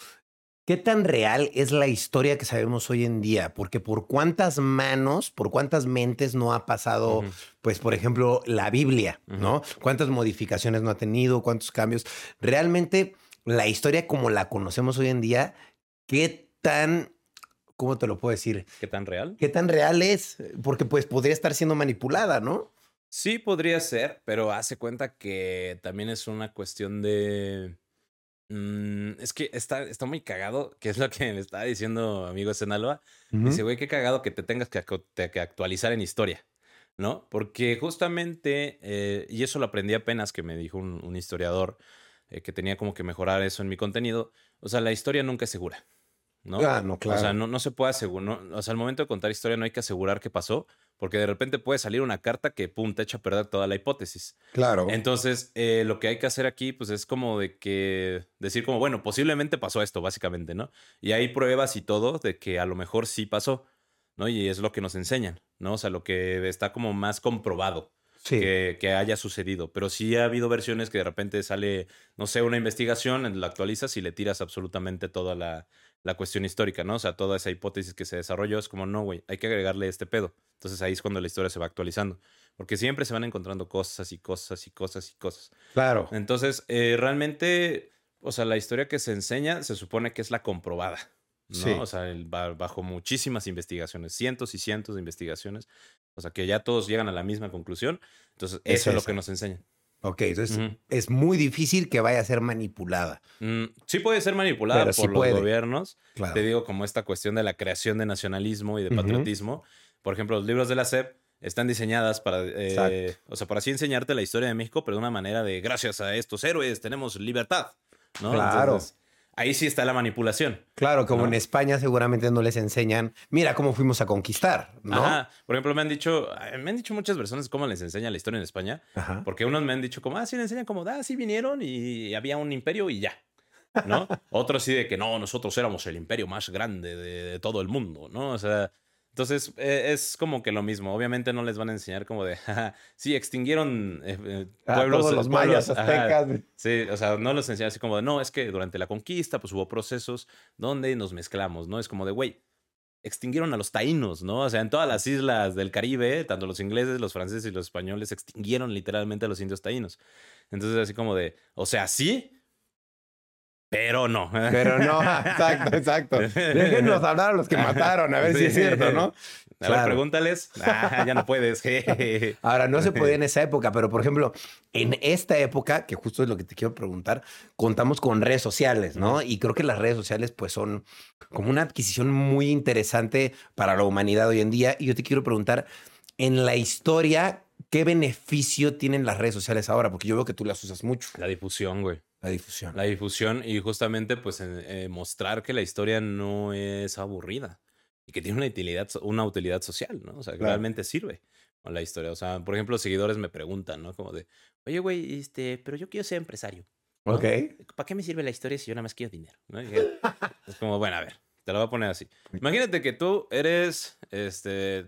S2: ¿qué tan real es la historia que sabemos hoy en día? Porque por cuántas manos, por cuántas mentes no ha pasado, pues, por ejemplo, la Biblia. ¿no? ¿Cuántas modificaciones no ha tenido? ¿Cuántos cambios? Realmente, la historia como la conocemos hoy en día, ¿qué tan, cómo te lo puedo decir?
S1: ¿Qué tan real?
S2: ¿Qué tan real es? Porque pues podría estar siendo manipulada, ¿no?
S1: Sí, podría ser, pero hace cuenta que también es una cuestión de. Mm, es que está, está muy cagado, que es lo que le estaba diciendo amigo Senalba. Dice, güey, qué cagado que te tengas que, te- que actualizar en historia, ¿no? Porque justamente, eh, y eso lo aprendí apenas que me dijo un, un historiador eh, que tenía como que mejorar eso en mi contenido. O sea, la historia nunca es segura, ¿no?
S2: Ah, no, claro.
S1: O sea, no, no se puede asegurar, o sea, al momento de contar historia no hay que asegurar qué pasó, porque de repente puede salir una carta que, pum, te echa a perder toda la hipótesis.
S2: Claro.
S1: Entonces, eh, lo que hay que hacer aquí, pues es como de que decir como, bueno, posiblemente pasó esto, básicamente, ¿no? Y hay pruebas y todo de que a lo mejor sí pasó, ¿no? Y es lo que nos enseñan, ¿no? O sea, lo que está como más comprobado
S2: sí.
S1: que, que haya sucedido. Pero sí ha habido versiones que de repente sale, no sé, una investigación, la actualizas y le tiras absolutamente toda la, la cuestión histórica, ¿no? O sea, toda esa hipótesis que se desarrolló es como, no, güey, hay que agregarle este pedo. Entonces ahí es cuando la historia se va actualizando. Porque siempre se van encontrando cosas y cosas y cosas y cosas.
S2: Claro.
S1: Entonces, eh, realmente, o sea, la historia que se enseña se supone que es la comprobada. ¿no?
S2: Sí.
S1: O sea, el- ba- bajo muchísimas investigaciones, cientos y cientos de investigaciones. O sea, que ya todos llegan a la misma conclusión. Entonces,
S2: Es
S1: eso es lo
S2: esa.
S1: que nos enseñan.
S2: Ok, entonces es muy difícil que vaya a ser manipulada.
S1: Mm, sí puede ser manipulada
S2: Pero
S1: por
S2: sí
S1: los
S2: puede.
S1: gobiernos.
S2: Claro.
S1: Te digo, como esta cuestión de la creación de nacionalismo y de patriotismo. Por ejemplo, los libros de la SEP están diseñadas para, eh, o sea, para así enseñarte la historia de México, pero de una manera de, gracias a estos héroes tenemos libertad. ¿no?
S2: Claro.
S1: Entonces, ahí sí está la manipulación.
S2: Claro, como
S1: ¿no?
S2: en España seguramente no les enseñan, mira cómo fuimos a conquistar, ¿no?
S1: Ajá. Por ejemplo, me han dicho, me han dicho muchas personas cómo les enseña la historia en España,
S2: Ajá.
S1: porque unos me han dicho como, ah, sí, le enseñan como, ah, sí vinieron y había un imperio y ya. ¿No? [laughs] Otros sí de que no, nosotros éramos el imperio más grande de, de todo el mundo, ¿no? O sea, Entonces, eh, es como que lo mismo. Obviamente no les van a enseñar como de, [laughs] sí, extinguieron eh, eh, pueblos.
S2: todos los mayas, aztecas.
S1: sí, o sea, no los enseñan así como de, no, es que durante la conquista, pues hubo procesos donde nos mezclamos, ¿no? Es como de, güey, extinguieron a los taínos, ¿no? O sea, en todas las islas del Caribe, tanto los ingleses, los franceses y los españoles extinguieron literalmente a los indios taínos. Entonces, así como de, o sea, sí, pero no.
S2: Pero no, [laughs] exacto, exacto. Déjenos hablar a los que mataron, a ver si es cierto, ¿no?
S1: A ver, pregúntales. Ah, ya no puedes.
S2: Ahora, no se podía en [laughs] esa época, pero por ejemplo, en esta época, que justo es lo que te quiero preguntar, contamos con redes sociales, ¿no? Y creo que las redes sociales, pues, son como una adquisición muy interesante para la humanidad hoy en día. Y yo te quiero preguntar, en la historia, ¿qué beneficio tienen las redes sociales ahora? Porque yo veo que tú las usas mucho.
S1: La difusión, güey.
S2: La difusión.
S1: La difusión y justamente pues eh, mostrar que la historia no es aburrida y que tiene una utilidad, una utilidad social, ¿no? O sea, que realmente sirve con la historia. O sea, por ejemplo, seguidores me preguntan, ¿no? Como de, oye, güey, este, pero yo quiero ser empresario.
S2: Ok.
S1: ¿Para qué me sirve la historia si yo nada más quiero dinero? [laughs] es como, bueno, a ver, te lo voy a poner así. Imagínate que tú eres, este,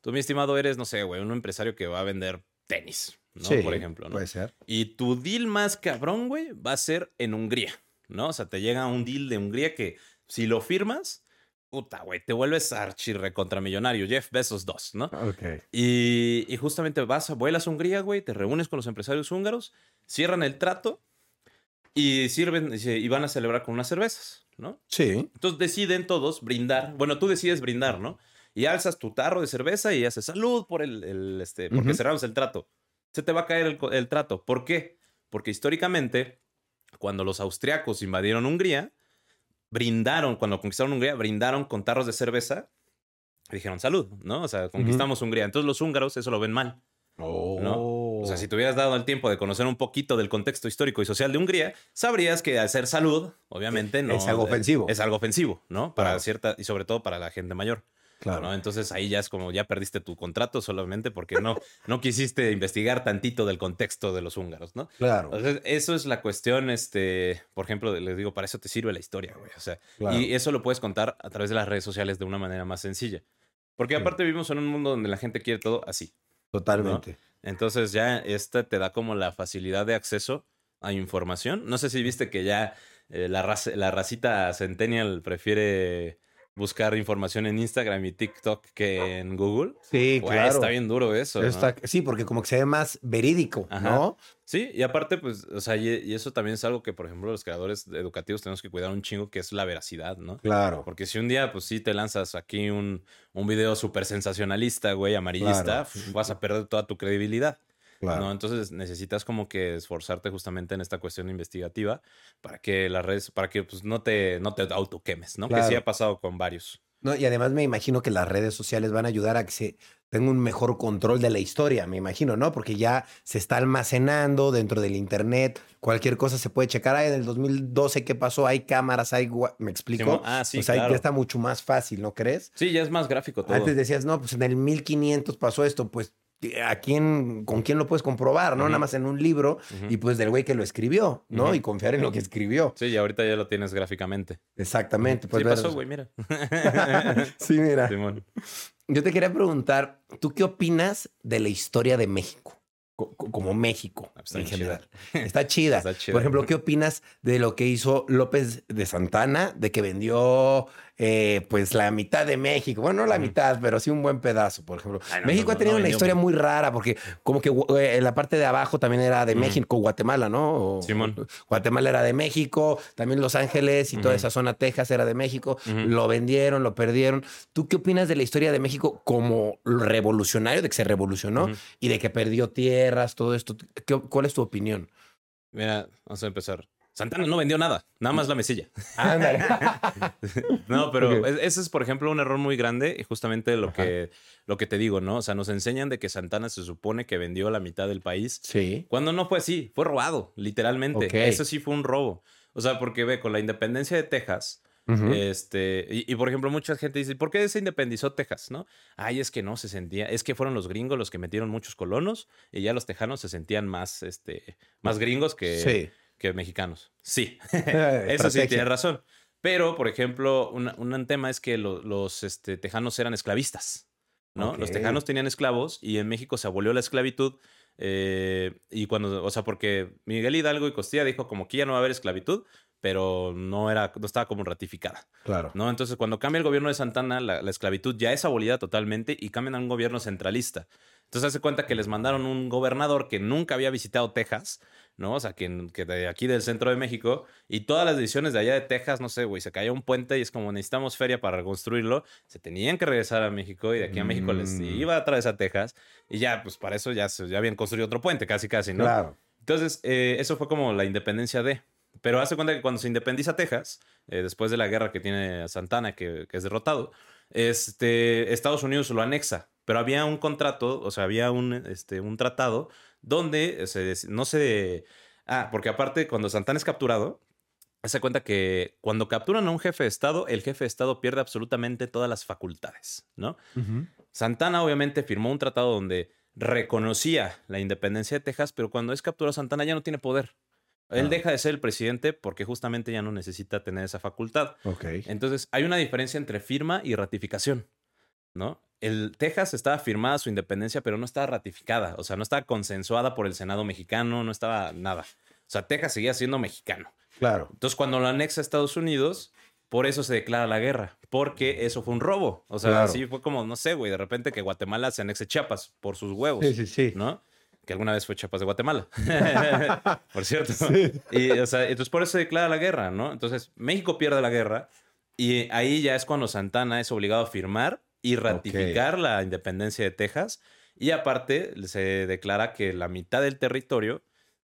S1: tú, mi estimado, eres, no sé, güey, un empresario que va a vender tenis, ¿no? Por ejemplo, ¿no?
S2: Puede ser.
S1: Y tu deal más cabrón, güey, va a ser en Hungría, ¿no? O sea, te llega un deal de Hungría que si lo firmas, puta, güey, te vuelves archirre contra millonario, Jeff Bezos 2, ¿no?
S2: Ok.
S1: Y, y, justamente vas, vuelas a Hungría, güey, te reúnes con los empresarios húngaros, cierran el trato y sirven y van a celebrar con unas cervezas, ¿no?
S2: Sí.
S1: Entonces deciden todos brindar, bueno, tú decides brindar, ¿no? Y alzas tu tarro de cerveza y haces salud por el, el este, porque cerramos el trato se te va a caer el, trato. ¿Por qué? Porque históricamente, cuando los austriacos invadieron Hungría, brindaron, cuando conquistaron Hungría, brindaron con tarros de cerveza y dijeron salud, ¿no? O sea, conquistamos Hungría. Entonces los húngaros eso lo ven mal. ¿no? O sea, si te hubieras dado el tiempo de conocer un poquito del contexto histórico y social de Hungría, sabrías que hacer salud, obviamente, no.
S2: Es algo ofensivo.
S1: Es, algo ofensivo, ¿no? Para cierta, y sobre todo para la gente mayor. Claro. Entonces ahí ya es como ya perdiste tu contrato solamente porque no, no quisiste investigar tantito del contexto de los húngaros, ¿no?
S2: Claro.
S1: Entonces, eso es la cuestión, este, por ejemplo, les digo, para eso te sirve la historia, güey. O sea, y eso lo puedes contar a través de las redes sociales de una manera más sencilla. Porque aparte vivimos en un mundo donde la gente quiere todo así.
S2: Totalmente.
S1: Entonces ya este te da como la facilidad de acceso a información. No sé si viste que ya eh, la, la racita centennial prefiere buscar información en Instagram y TikTok que en Google.
S2: Sí, claro.
S1: Está bien duro eso.
S2: Sí, porque como que se ve más verídico, ¿no?
S1: Sí, y aparte, pues, o sea, y, eso también es algo que, por ejemplo, los creadores educativos tenemos que cuidar un chingo, que es la veracidad, ¿no?
S2: Claro.
S1: Porque si un día, pues sí, te lanzas aquí un, un video súper sensacionalista, güey, amarillista, vas a perder toda tu credibilidad. ¿No? Entonces necesitas como que esforzarte justamente en esta cuestión investigativa para que las redes, para que pues, no te, no te autoquemes, ¿no? Que sí ha pasado con varios.
S2: No, y además me imagino que las redes sociales van a ayudar a que se tenga un mejor control de la historia, me imagino, ¿no? Porque ya se está almacenando dentro del Internet, cualquier cosa se puede checar. Ay, en el 2012, ¿qué pasó? Hay cámaras, hay... ¿Me explico?
S1: ah, sí,
S2: O sea, ya está mucho más fácil, ¿no crees?
S1: Sí, ya es más gráfico todo.
S2: Antes decías, no, pues en el 1500 pasó esto, pues a quién, con quién lo puedes comprobar, ¿no? Nada más en un libro y pues del güey que lo escribió, ¿no? Y confiar en lo que escribió.
S1: Sí, y ahorita ya lo tienes gráficamente.
S2: Exactamente.
S1: Pues sí pasó, güey, mira. [laughs] [laughs]
S2: sí, mira. Yo te quería preguntar, ¿tú qué opinas de la historia de México? como México ah, en general. [laughs] Está chida. Por ejemplo, ¿qué opinas de lo que hizo López de Santana, de que vendió eh, pues la mitad de México? Bueno, no la mitad, pero sí un buen pedazo, por ejemplo. México ha tenido una historia muy rara porque como que eh, la parte de abajo también era de México, Guatemala, ¿no?
S1: Simón.
S2: Guatemala era de México, también Los Ángeles y toda esa zona Texas era de México. Lo vendieron, lo perdieron. ¿Tú qué opinas de la historia de México como revolucionario, de que se revolucionó y de que perdió tierra? todo esto. ¿Cuál es tu opinión?
S1: Mira, vamos a empezar. Santana no vendió nada, nada más la mesilla. [laughs] [laughs] no, pero ese es, por ejemplo, un error muy grande y justamente lo que, lo que te digo, ¿no? O sea, nos enseñan de que Santana se supone que vendió la mitad del país.
S2: Sí.
S1: Cuando no fue así, fue robado, literalmente. Eso sí fue un robo. O sea, porque ve, con la independencia de Texas, este, y, por ejemplo, mucha gente dice, ¿por qué se independizó Texas? ¿No? Ay, es que no se sentía, es que fueron los gringos los que metieron muchos colonos y ya los tejanos se sentían más, este, más gringos que, que mexicanos. Sí, [laughs] [laughs] eso sí tiene razón. Pero, por ejemplo, un tema es que los este, tejanos eran esclavistas. ¿no? Los tejanos tenían esclavos y en México se abolió la esclavitud. Eh, y cuando, o sea, porque Miguel Hidalgo y Costilla dijo como que ya no va a haber esclavitud, pero no, era, no estaba como ratificada.
S2: Claro.
S1: ¿no? Entonces, cuando cambia el gobierno de Santana, la, la esclavitud ya es abolida totalmente y cambian a un gobierno centralista. Entonces, hace cuenta que les mandaron un gobernador que nunca había visitado Texas ¿no? O sea, que, que, de aquí del centro de México y todas las decisiones de allá de Texas, no sé, güey, se cayó un puente y es como necesitamos feria para reconstruirlo, se tenían que regresar a México y de aquí a México les mm. iba a través a Texas y ya, pues para eso ya, ya habían construido otro puente, casi, casi, ¿no?
S2: Claro.
S1: Entonces, eh, eso fue como la independencia de... Pero hace cuenta que cuando se independiza Texas, eh, después de la guerra que tiene Santana, que, que es derrotado, este, Estados Unidos lo anexa, pero había un contrato, o sea, había un, este, un tratado donde se, no se... Ah, porque aparte, cuando Santana es capturado, se cuenta que cuando capturan a un jefe de Estado, el jefe de Estado pierde absolutamente todas las facultades, ¿no? Santana obviamente firmó un tratado donde reconocía la independencia de Texas, pero cuando es capturado Santana ya no tiene poder. Él ah. deja de ser el presidente porque justamente ya no necesita tener esa facultad. Entonces, hay una diferencia entre firma y ratificación, ¿no? El Texas estaba firmada su independencia, pero no estaba ratificada, o sea, no estaba consensuada por el Senado mexicano, no estaba nada. O sea, Texas seguía siendo mexicano.
S2: Claro.
S1: Entonces, cuando lo anexa a Estados Unidos, por eso se declara la guerra, porque eso fue un robo. O sea, así fue como, no sé, güey, de repente que Guatemala se anexe Chiapas por sus huevos.
S2: Sí, sí, sí.
S1: ¿No? Que alguna vez fue Chiapas de Guatemala. [laughs] [laughs] por cierto. Sí. Y, o sea, entonces por eso se declara la guerra, ¿no? Entonces, México pierde la guerra y ahí ya es cuando Santana es obligado a firmar y ratificar la independencia de Texas. Y aparte se declara que la mitad del territorio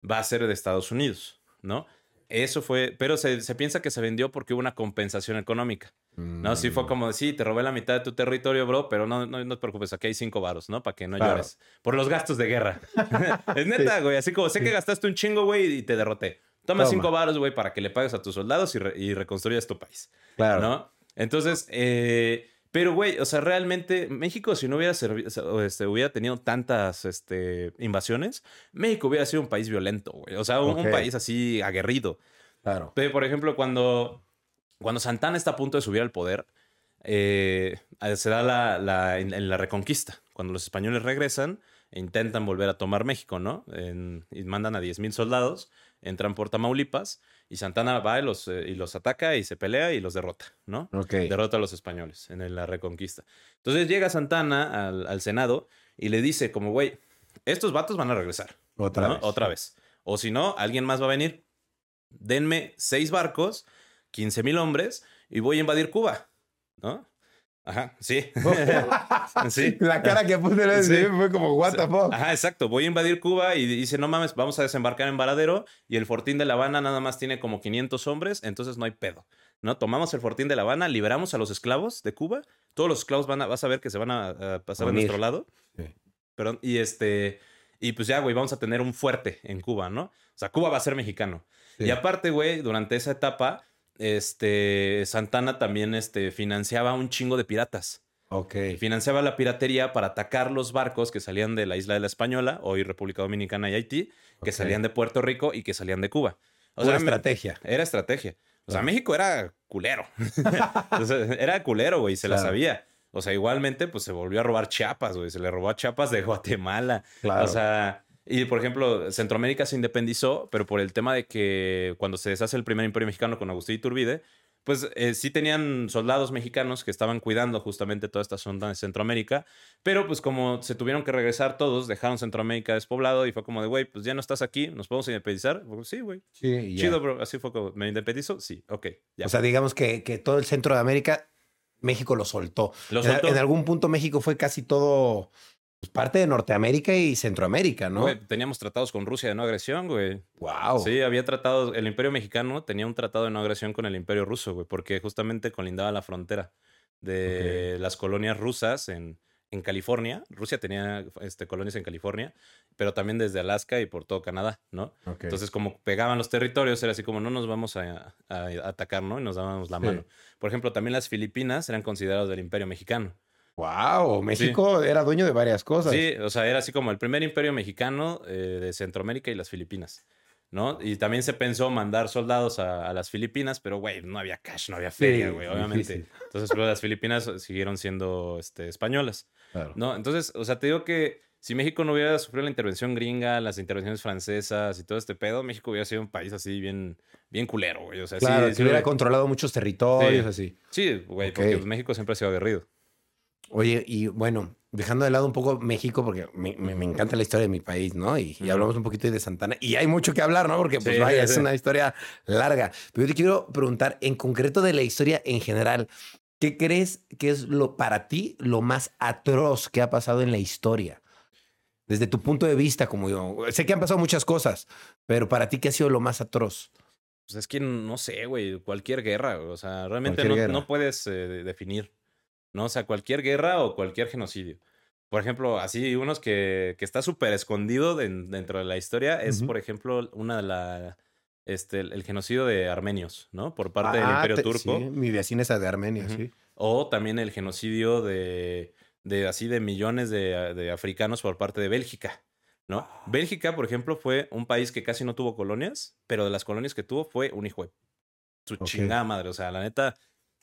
S1: va a ser de Estados Unidos, ¿no? Eso fue, pero se, piensa que se vendió porque hubo una compensación económica. ¿No? Sí fue mm. como, sí, te robé la mitad de tu territorio, bro, pero no, no, no te preocupes, aquí hay cinco varos, ¿no? Para que no llores. Por los gastos de guerra. [laughs] es neta, güey. Así como sé que gastaste un chingo, güey, y te derroté. Toma, cinco varos, güey, para que le pagues a tus soldados y, y reconstruyas tu país.
S2: Claro.
S1: ¿No? Entonces, eh, pero, güey, o sea, realmente México, si no hubiera, servido, este, hubiera tenido tantas este, invasiones, México hubiera sido un país violento, güey. O sea, un, país así aguerrido.
S2: Claro.
S1: Pero, por ejemplo, cuando, cuando Santana está a punto de subir al poder, eh, se da la, la, en, la reconquista. Cuando los españoles regresan, e intentan volver a tomar México, ¿no? y mandan a 10.000 soldados, entran por Tamaulipas y Santana va y los, eh, y los ataca y se pelea y los derrota, ¿no? Derrota a los españoles en la reconquista. Entonces llega Santana al, Senado y le dice como, güey, estos vatos van a regresar.
S2: Otra vez.
S1: Otra vez. O si no, alguien más va a venir. Denme seis barcos, 15 mil hombres y voy a invadir Cuba, ¿no? Ajá, sí. [laughs]
S2: sí. La cara que puse fue como, what the fuck.
S1: Ajá, exacto. Voy a invadir Cuba y dice, no mames, vamos a desembarcar en Varadero y el Fortín de La Habana nada más tiene como 500 hombres, entonces no hay pedo. ¿No? Tomamos el Fortín de La Habana, liberamos a los esclavos de Cuba. Todos los esclavos van a, vas a ver que se van a, pasar a, nuestro lado. Sí. Perdón, y este... Y pues ya, güey, vamos a tener un fuerte en Cuba, ¿no? O sea, Cuba va a ser mexicano. Y aparte, güey, durante esa etapa este, Santana también este, financiaba un chingo de piratas.
S2: Ok.
S1: Financiaba la piratería para atacar los barcos que salían de la isla de la Española, hoy República Dominicana y Haití, que salían de Puerto Rico y que salían de Cuba.
S2: O sea, estrategia.
S1: Era estrategia. O sea, México era culero. [laughs] era culero, güey, se la sabía. O sea, igualmente, pues se volvió a robar Chiapas, güey. Se le robó a Chiapas de Guatemala.
S2: Claro.
S1: O sea, y por ejemplo, Centroamérica se independizó, pero por el tema de que cuando se deshace el primer imperio mexicano con Agustín Iturbide, pues eh, sí tenían soldados mexicanos que estaban cuidando justamente toda esta zona de Centroamérica, pero pues como se tuvieron que regresar todos, dejaron Centroamérica despoblado y fue como de, güey, pues ya no estás aquí, ¿nos podemos independizar? sí, güey.
S2: Sí,
S1: Chido, bro. Así fue como, ¿me independizo? Sí, ok.
S2: Ya. O sea, digamos que, que todo el centro de América, México lo soltó.
S1: Lo soltó.
S2: en algún punto México fue casi todo pues, parte de Norteamérica y Centroamérica, ¿no?
S1: teníamos tratados con Rusia de no agresión, güey.
S2: Wow.
S1: Sí, había tratado, el Imperio Mexicano tenía un tratado de no agresión con el Imperio Ruso, güey, porque justamente colindaba la frontera de las colonias rusas en, en California. Rusia tenía este, colonias en California, pero también desde Alaska y por todo Canadá, ¿no? Entonces, como pegaban los territorios, era así como no nos vamos a, atacar, ¿no? Y nos dábamos la mano. Por ejemplo, también las Filipinas eran consideradas del Imperio Mexicano.
S2: Wow, México era dueño de varias cosas.
S1: Sí, o sea, era así como el primer imperio mexicano eh, de Centroamérica y las Filipinas. ¿no? Y también se pensó mandar soldados a, las Filipinas, pero, güey, no había cash, no había feria, güey, obviamente. Entonces, pues, las Filipinas siguieron siendo este, españolas, ¿no? Entonces, o sea, te digo que si México no hubiera sufrido la intervención gringa, las intervenciones francesas y todo este pedo, México hubiera sido un país así bien, bien culero, güey. O sea,
S2: claro, sí, hubiera controlado muchos territorios, así.
S1: Sí, güey, porque pues, México siempre ha sido aguerrido.
S2: Oye, y bueno, dejando de lado un poco México, porque me, encanta la historia de mi país, ¿no? Y, hablamos un poquito de Santana. Y hay mucho que hablar, ¿no? Porque, pues, vaya, es una historia larga. Pero yo te quiero preguntar, en concreto de la historia en general, ¿qué crees que es lo para ti lo más atroz que ha pasado en la historia? Desde tu punto de vista, como yo. Sé que han pasado muchas cosas, pero para ti, ¿qué ha sido lo más atroz?
S1: Pues es que no sé, güey. Cualquier guerra. O sea, realmente no, no, puedes eh, definir. ¿No? O sea, cualquier guerra o cualquier genocidio. Por ejemplo, así unos que, que está súper escondido dentro de la historia es, por ejemplo, una de la... Este, el, genocidio de armenios, ¿no? Por parte del ah, Imperio Turco.
S2: Sí, mi vecina es de Armenia, sí.
S1: O también el genocidio de, de así de millones de, de, africanos por parte de Bélgica, ¿no? Ah. Bélgica, por ejemplo, fue un país que casi no tuvo colonias, pero de las colonias que tuvo fue un hijo de su chingada madre. O sea, la neta,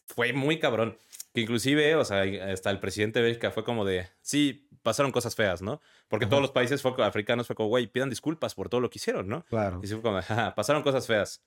S1: fue muy cabrón. Que inclusive, o sea, hasta el presidente de Bélgica fue como de, sí, pasaron cosas feas, ¿no? Porque todos los países africanos fue como, güey, pidan disculpas por todo lo que hicieron, ¿no?
S2: Claro.
S1: Y sí fue como, pasaron cosas feas.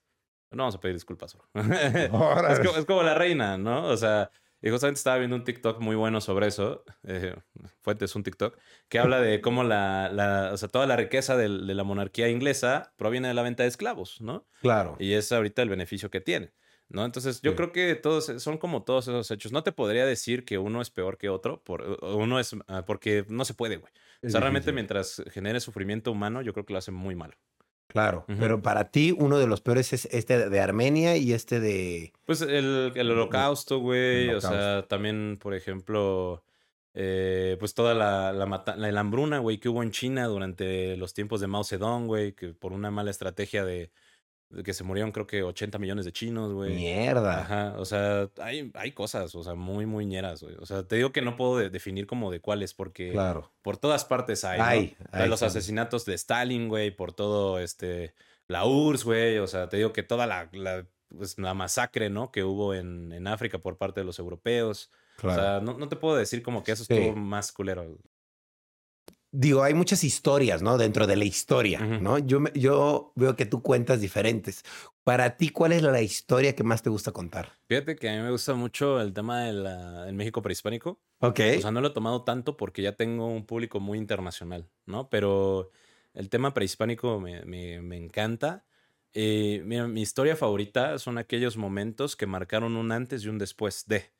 S1: No vamos a pedir disculpas. [laughs] es, como, es, como, la reina, ¿no? O sea, y justamente estaba viendo un TikTok muy bueno sobre eso. Eh, Fuentes, un TikTok, que habla de cómo la, la o sea, toda la riqueza de, de, la monarquía inglesa proviene de la venta de esclavos, ¿no?
S2: Claro.
S1: Y es ahorita el beneficio que tiene. ¿No? Entonces, yo creo que todos son como todos esos hechos. No te podría decir que uno es peor que otro, por, uno es ah, porque no se puede, güey. O sea, realmente mientras genere sufrimiento humano, yo creo que lo hace muy malo.
S2: Claro, pero para ti uno de los peores es este de Armenia y este de...
S1: Pues el, el holocausto, güey. O sea, también, por ejemplo, eh, pues toda la, la, la hambruna, güey, que hubo en China durante los tiempos de Mao Zedong, güey, que por una mala estrategia de que se murieron creo que 80 millones de chinos, güey.
S2: Mierda.
S1: Ajá, o sea, hay, hay cosas, o sea, muy, muy ñeras, güey. O sea, te digo que no puedo definir como de cuáles, porque
S2: claro.
S1: por todas partes hay, hay, hay los asesinatos de Stalin, güey, por todo, este, la URSS, güey, o sea, te digo que toda la, la, pues, la masacre, ¿no? Que hubo en, en, África por parte de los europeos. Claro. O sea, no, no, te puedo decir como que eso estuvo más culero
S2: digo, hay muchas historias, ¿no? Dentro de la historia, ¿no? Yo, yo veo que tú cuentas diferentes. Para ti, ¿cuál es la historia que más te gusta contar?
S1: Fíjate que a mí me gusta mucho el tema del México prehispánico.
S2: Ok.
S1: O sea, no lo he tomado tanto porque ya tengo un público muy internacional, ¿no? Pero el tema prehispánico me, me, encanta. Eh, mi historia favorita son aquellos momentos que marcaron un antes y un después de.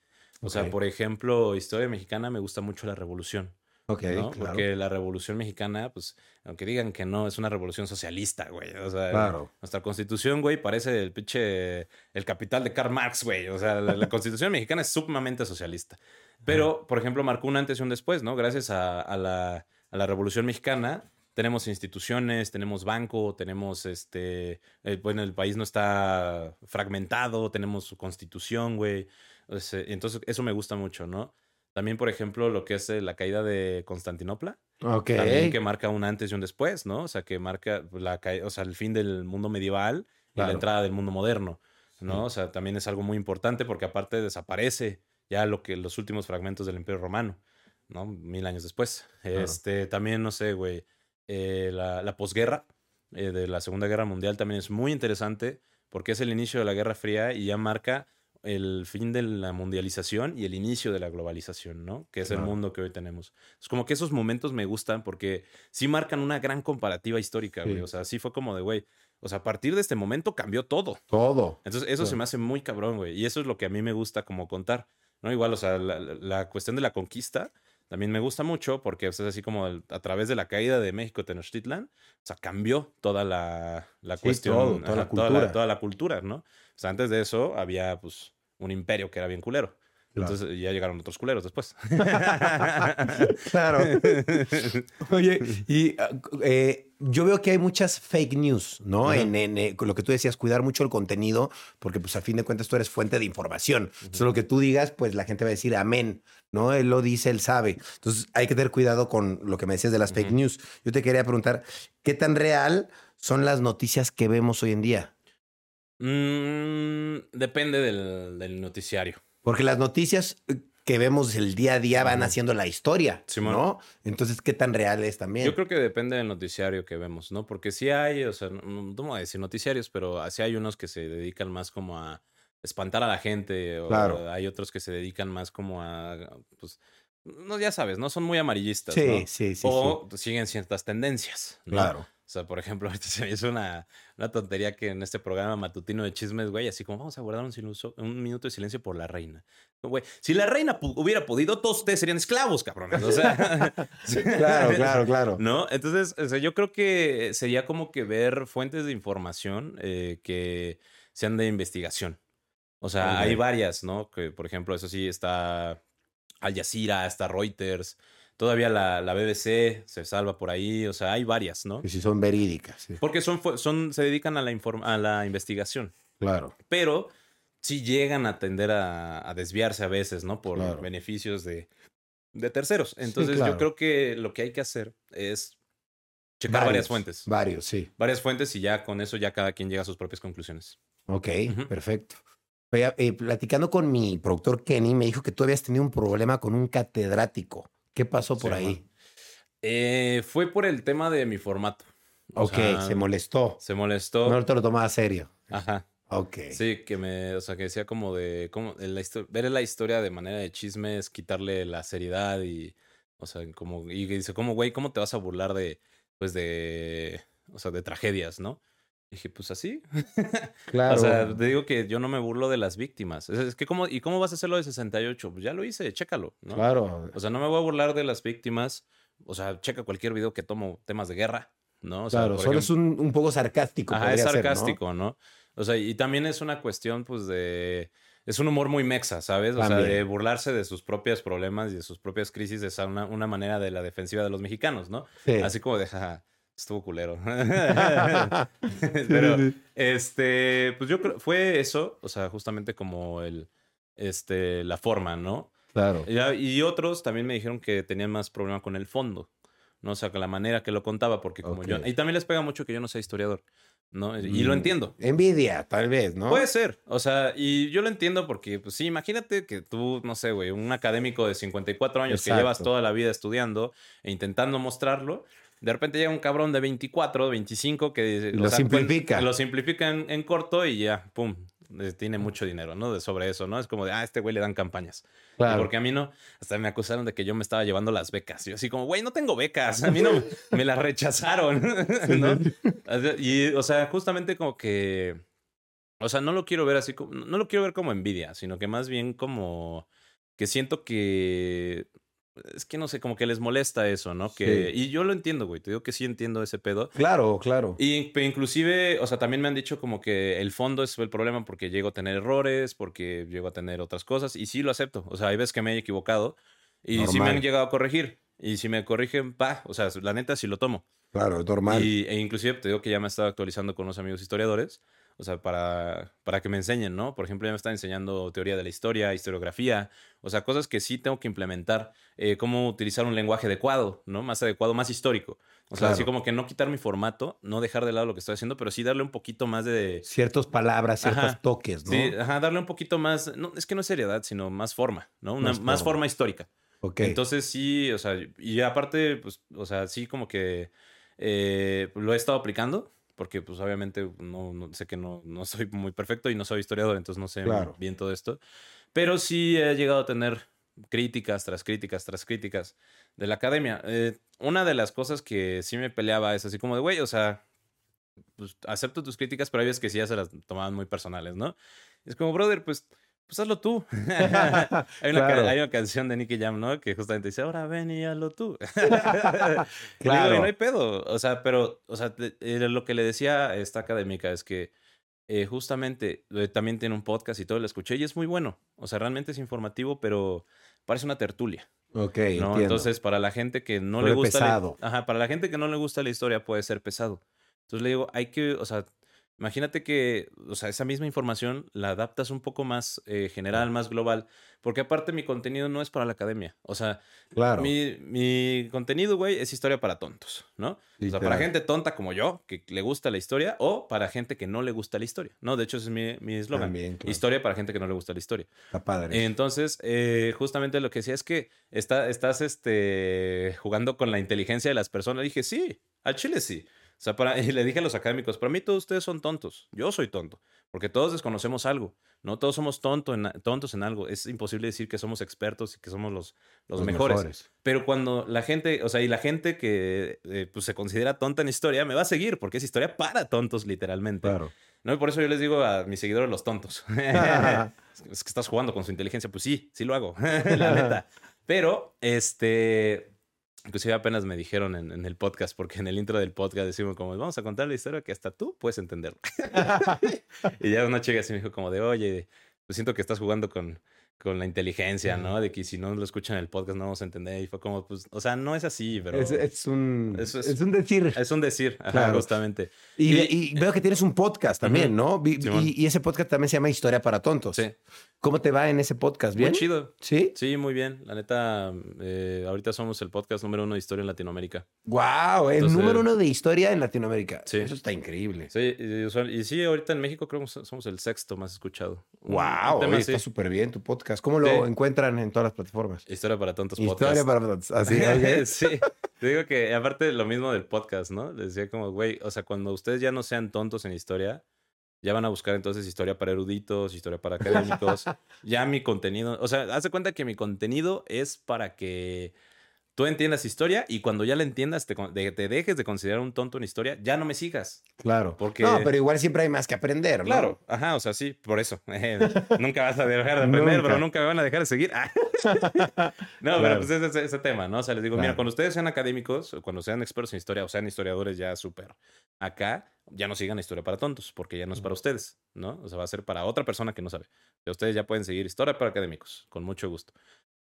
S1: O sea, por ejemplo, historia mexicana me gusta mucho la revolución.
S2: Ok, claro.
S1: Porque la Revolución Mexicana, pues, aunque digan que no, es una revolución socialista, güey. O sea, nuestra constitución, güey, parece el pinche, el capital de Karl Marx, güey. O sea, la, constitución mexicana es sumamente socialista. Pero, por ejemplo, marcó un antes y un después, ¿no? Gracias a, la, a la Revolución Mexicana, tenemos instituciones, tenemos banco, tenemos este, bueno, el país no está fragmentado, tenemos su constitución, güey. Entonces, eso me gusta mucho, ¿no? También, por ejemplo, lo que es eh, la caída de Constantinopla.
S2: Ok.
S1: También que marca un antes y un después, ¿no? O sea, que marca la o sea, el fin del mundo medieval y la entrada del mundo moderno, ¿no? O sea, también es algo muy importante porque aparte desaparece ya lo que los últimos fragmentos del Imperio Romano, ¿no? Mil años después. Este, también, no sé, güey, eh, la, la, posguerra eh, de la Segunda Guerra Mundial también es muy interesante porque es el inicio de la Guerra Fría y ya marca el fin de la mundialización y el inicio de la globalización, ¿no? Que es el mundo que hoy tenemos. Es como que esos momentos me gustan porque sí marcan una gran comparativa histórica, güey. O sea, sí fue como de, güey, o sea, a partir de este momento cambió todo.
S2: Todo.
S1: Entonces, eso se me hace muy cabrón, güey. Y eso es lo que a mí me gusta como contar, ¿no? Igual, o sea, la, cuestión de la conquista también me gusta mucho porque es así como a través de la caída de México Tenochtitlan, o sea, cambió toda la, la cuestión,
S2: toda, la cultura.
S1: toda la cultura, ¿no? O sea, antes de eso había pues un imperio que era bien culero. Entonces ya llegaron otros culeros después. [laughs]
S2: claro. [laughs] Oye, y eh, yo veo que hay muchas fake news, ¿no? En, eh, lo que tú decías, cuidar mucho el contenido, porque pues a fin de cuentas tú eres fuente de información. Entonces lo que tú digas, pues la gente va a decir amén, ¿no? Él lo dice, él sabe. Entonces hay que tener cuidado con lo que me decías de las fake news. Yo te quería preguntar, ¿qué tan real son las noticias que vemos hoy en día?
S1: Mm, depende del, del noticiario.
S2: Porque las noticias eh, que vemos el día a día van haciendo la historia,
S1: Simón.
S2: ¿no? Entonces, ¿qué tan real es también?
S1: Yo creo que depende del noticiario que vemos, ¿no? Porque sí hay, o sea, no, no voy a decir noticiarios, pero sí hay unos que se dedican más como a espantar a la gente, o
S2: Claro.
S1: hay otros que se dedican más como a, pues, no, ya sabes, ¿no? Son muy amarillistas,
S2: sí,
S1: ¿no?
S2: sí, sí,
S1: o siguen ciertas tendencias. ¿no?
S2: Claro.
S1: O sea, por ejemplo, [laughs] ahorita se me hizo una, una tontería que en este programa matutino de chismes, güey, así como vamos a guardar un, silencio- un minuto de silencio por la reina. Güey, si la reina pu- hubiera podido, todos ustedes serían esclavos, cabrones. O sea, [laughs]
S2: Claro, claro, claro.
S1: ¿No? Entonces, o sea, yo creo que sería como que ver fuentes de información eh, que sean de investigación. O sea, hay varias, ¿no? Que, por ejemplo, eso sí, está Al Jazeera, está Reuters, todavía la, la BBC se salva por ahí, o sea, hay varias, ¿no?
S2: Que sí son verídicas. sí.
S1: Porque son, son, se dedican a la, a la investigación,
S2: Claro.
S1: pero sí llegan a tender a, a desviarse a veces, ¿no? Por
S2: Claro.
S1: beneficios de, de terceros. Entonces,
S2: claro.
S1: yo creo que lo que hay que hacer es checar varias fuentes.
S2: Varios, sí.
S1: Varias fuentes y ya con eso ya cada quien llega a sus propias conclusiones.
S2: Ok, perfecto. Eh, platicando con mi productor Kenny, me dijo que tú habías tenido un problema con un catedrático. ¿Qué pasó por
S1: Sí,
S2: ahí?
S1: Eh, fue por el tema de mi formato. O
S2: Ok,
S1: sea,
S2: se molestó.
S1: Se molestó.
S2: No te lo tomaba serio.
S1: Ajá.
S2: Ok.
S1: Sí, que me, o sea, que decía como de, como la ver la historia de manera de chisme es quitarle la seriedad y, o sea, como, y dice, como, güey, ¿cómo te vas a burlar de, pues de, o sea, de tragedias, ¿no? Dije, pues así.
S2: Claro. [laughs]
S1: O sea, te digo que yo no me burlo de las víctimas. Es, que, ¿cómo, ¿y cómo vas a hacerlo de 68? Pues ya lo hice, chécalo, ¿no?
S2: claro.
S1: O sea, no me voy a burlar de las víctimas. O sea, checa cualquier video que tomo temas de guerra, ¿no? O sea,
S2: claro, solo
S1: ejemplo-
S2: es un, un poco sarcástico.
S1: Ajá, es
S2: podría ser, ¿no?
S1: sarcástico, ¿no? O sea, y también es una cuestión, pues, de... Es un humor muy mexa, ¿sabes? O sea, de burlarse de sus propios problemas y de sus propias crisis es una, una manera de la defensiva de los mexicanos, ¿no?
S2: Sí.
S1: Así como de, "Ja, estuvo culero. [laughs] [laughs] Pero, este, pues yo creo, fue eso, o sea, justamente como el, este, la forma, ¿no?
S2: Claro.
S1: Y, y otros también me dijeron que tenían más problema con el fondo, ¿no? O sea, con la manera que lo contaba, porque como yo... Y también les pega mucho que yo no sea historiador, ¿no? Y lo
S2: Mm,
S1: entiendo.
S2: Envidia, tal vez, ¿no?
S1: Puede ser, o sea, y yo lo entiendo porque, pues sí, imagínate que tú, no sé, güey, un académico de 54 años que llevas toda la vida estudiando e intentando mostrarlo, de repente llega un cabrón de 24, 25 que...
S2: Lo simplifica.
S1: cuen- Lo simplifica en, en corto y ya, pum, tiene mucho dinero, ¿no? De sobre eso, ¿no? Es como de, ah, a este güey le dan campañas. Y
S2: claro.
S1: Porque a mí no, hasta me acusaron de que yo me estaba llevando las becas. Yo así como, güey, no tengo becas. [laughs] A mí no, me las rechazaron, [laughs] ¿no? Y, o sea, justamente como que, o sea, no lo quiero ver así como, no lo quiero ver como envidia, sino que más bien como que siento que, es que no sé, como que les molesta eso, ¿no? Que,
S2: Sí.
S1: Y yo lo entiendo, güey, te digo que sí entiendo ese pedo.
S2: Claro, claro.
S1: Y pero inclusive, o sea, también me han dicho como que el fondo es el problema porque llego a tener errores, porque llego a tener otras cosas, y sí lo acepto. O sea, hay veces que me he equivocado y sí me
S2: Normal.
S1: han llegado a corregir. Y si me corrigen, pa, o sea, la neta sí lo tomo.
S2: Claro, es normal.
S1: Y, e inclusive te digo que ya me he estado actualizando con unos amigos historiadores, o sea, para, para que me enseñen, ¿no? Por ejemplo, ya me están enseñando teoría de la historia, historiografía, o sea, cosas que sí tengo que implementar, eh, cómo utilizar un lenguaje adecuado, ¿no? Más adecuado, más histórico. O sea,
S2: Claro.
S1: así como que no quitar mi formato, no dejar de lado lo que estoy haciendo, pero sí darle un poquito más de...
S2: Ciertas palabras, ciertos
S1: Ajá.
S2: toques, ¿no?
S1: Sí, ajá, darle un poquito más, no, es que no es seriedad, sino más forma, ¿no? Una,
S2: Más
S1: más,
S2: forma.
S1: histórica.
S2: ok.
S1: Entonces sí, o sea, y aparte, pues, o sea, sí como que eh, lo he estado aplicando, porque pues obviamente no, no- sé que no, no soy muy perfecto y no soy historiador, entonces no sé
S2: Claro.
S1: bien todo esto, pero sí he llegado a tener críticas tras críticas tras críticas de la academia. Eh, una de las cosas que sí me peleaba es así como de, güey, o sea, pues acepto tus críticas, pero hay veces que sí ya se las tomaban muy personales, ¿no? Es como, brother, pues, pues hazlo tú. [laughs] hay, una, ca-
S2: Claro.
S1: hay una canción de Nicky Jam, ¿no? Que justamente dice, ahora ven y hazlo tú. [laughs] [laughs] claro.
S2: Claro.
S1: no hay pedo. O sea, pero, o sea, eh, lo que le decía esta académica es que eh, justamente eh, también tiene un podcast y todo, lo escuché y es muy bueno. O sea, realmente es informativo, pero parece una tertulia.
S2: ok,
S1: ¿no?
S2: entiendo.
S1: Entonces, para la gente que no le gusta
S2: pesado.
S1: La, ajá, para la gente que no le gusta la historia puede ser pesado. Entonces le digo, hay que, o sea, Imagínate que, o sea, esa misma información la adaptas un poco más eh, general, más global, porque aparte mi contenido no es para la academia. O sea,
S2: Claro.
S1: mi, mi contenido, güey, es historia para tontos, ¿no? O sea, para gente tonta como yo, que le gusta la historia, o para gente que no le gusta la historia, ¿no? De hecho, ese es mi mi eslogan.
S2: También, claro.
S1: Historia para gente que no le gusta la historia.
S2: Está padre.
S1: Entonces, eh, justamente lo que decía es que está, estás este, jugando con la inteligencia de las personas. dije, sí, al chile sí. O sea, para, [laughs] y le dije a los académicos, para mí todos ustedes son tontos. Yo soy tonto, porque todos desconocemos algo. No todos somos tonto en- tontos en algo. Es imposible decir que somos expertos y que somos los, los, mejores. Pero cuando la gente, o sea, y la gente que eh, pues, se considera tonta en historia, me va a seguir, porque es historia para tontos, literalmente.
S2: Claro.
S1: No, y por eso yo les digo a mis seguidores los tontos. [laughs] [laughs] es que estás jugando con su inteligencia. Pues sí, sí lo hago, la neta. Pero, este, inclusive apenas me dijeron en, en el podcast, porque en el intro del podcast decimos como, vamos a contar la historia que hasta tú puedes entender. [laughs] [laughs] y ya una chica así me dijo como de, oye, pues siento que estás jugando con, con la inteligencia, ¿no? De que si no lo escuchan en el podcast no vamos a entender. Y fue como, pues, o sea, no es así, pero
S2: Es, es un,
S1: es-
S2: es un decir.
S1: es un decir, ajá,
S2: Claro.
S1: justamente.
S2: Y,
S1: y-
S2: y veo que tienes un podcast también. ¿no? Y, y ese podcast también se llama Historia para Tontos.
S1: Sí,
S2: ¿Cómo te va en ese podcast? ¿Bien?
S1: muy chido.
S2: ¿Sí?
S1: Sí, muy bien. La neta, eh, ahorita somos el podcast número uno de historia en Latinoamérica.
S2: ¡Wow! El número uno de historia en Latinoamérica.
S1: Sí.
S2: Eso está increíble.
S1: Sí, y, sí, ahorita en México creo que somos el sexto más escuchado.
S2: ¡Wow!
S1: tema
S2: oye, está súper bien tu podcast. ¿Cómo lo encuentran en todas las plataformas?
S1: Historia para tontos
S2: Historia
S1: podcast.
S2: para tontos. Así, [laughs] ok.
S1: sí. Te digo que aparte lo mismo del podcast, ¿no? Les decía como, güey, o sea, cuando ustedes ya no sean tontos en historia, ya van a buscar entonces historia para eruditos, historia para académicos. [laughs] ya mi contenido, o sea, haz de cuenta que mi contenido es para que tú entiendas historia y cuando ya la entiendas, te, con- de- te dejes de considerar un tonto en historia, ya no me sigas.
S2: Claro.
S1: Porque-
S2: No, pero igual siempre hay más que aprender, ¿no?
S1: Claro, ajá, o sea, sí, por eso. [laughs] Eh, nunca vas a dejar de aprender,
S2: Nunca.
S1: pero nunca me van a dejar de seguir. [laughs] Ah. no,
S2: Claro.
S1: pero pues es ese, ese tema, ¿no? O sea, les digo, mira, cuando ustedes sean académicos, o cuando sean expertos en historia, o sean historiadores ya súper acá, ya no sigan historia para tontos, porque ya no es para ustedes, ¿no? O sea, va a ser para otra persona que no sabe. Ustedes ya pueden seguir historia para académicos, con mucho gusto.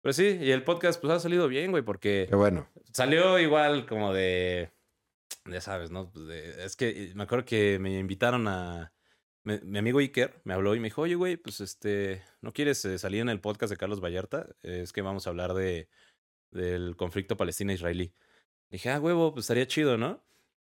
S1: Pero sí, y el podcast pues ha salido bien, güey, porque
S2: Qué bueno.
S1: salió igual como de. Ya sabes, ¿no? Pues de- es que me acuerdo que me invitaron a. me- mi amigo Iker me habló y me dijo, oye, güey, pues este. ¿No quieres eh, salir en el podcast de Carlos Vallarta? Eh, es que vamos a hablar de. del conflicto palestina-israelí. Dije, ah, huevo, pues estaría chido, ¿no?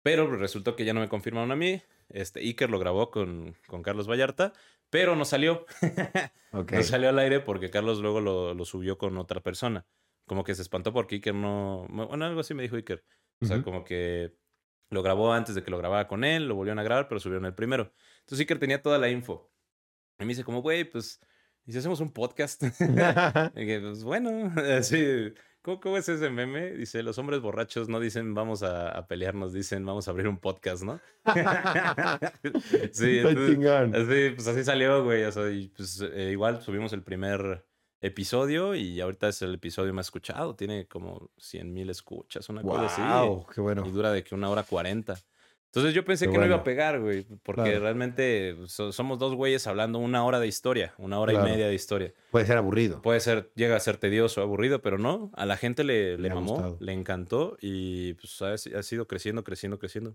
S1: Pero resultó que ya no me confirmaron a mí. Este, Iker lo grabó con, con Carlos Vallarta, pero no salió. [laughs] No salió al aire porque Carlos luego lo, lo subió con otra persona. Como que se espantó porque Iker no. Bueno, algo así me dijo Iker. O sea, como que lo grabó antes de que lo grabara con él, lo volvieron a grabar, pero subieron el primero. Entonces Iker tenía toda la info. Y me dice, como, güey, pues, ¿y si hacemos un podcast? [laughs] y dije, pues bueno, [laughs] así. ¿Cómo, ¿Cómo es ese meme? Dice, los hombres borrachos no dicen vamos a, a pelearnos, dicen vamos a abrir un podcast, ¿no? [laughs] sí, entonces. Así, pues así salió, güey. O sea, y pues eh, igual subimos el primer episodio y ahorita es el episodio más escuchado. Tiene como 100 mil escuchas, una cosa así.
S2: Wow, qué bueno.
S1: Y dura de que una hora cuarenta. Entonces yo pensé que no iba a pegar, güey, porque
S2: Claro.
S1: realmente so- somos dos güeyes hablando una hora de historia, una hora
S2: Claro.
S1: y media de historia.
S2: Puede ser aburrido.
S1: Puede ser, llega a ser tedioso, aburrido, pero no, a la gente le, le mamó,
S2: gustado.
S1: le encantó y pues ha, ha sido creciendo, creciendo, creciendo.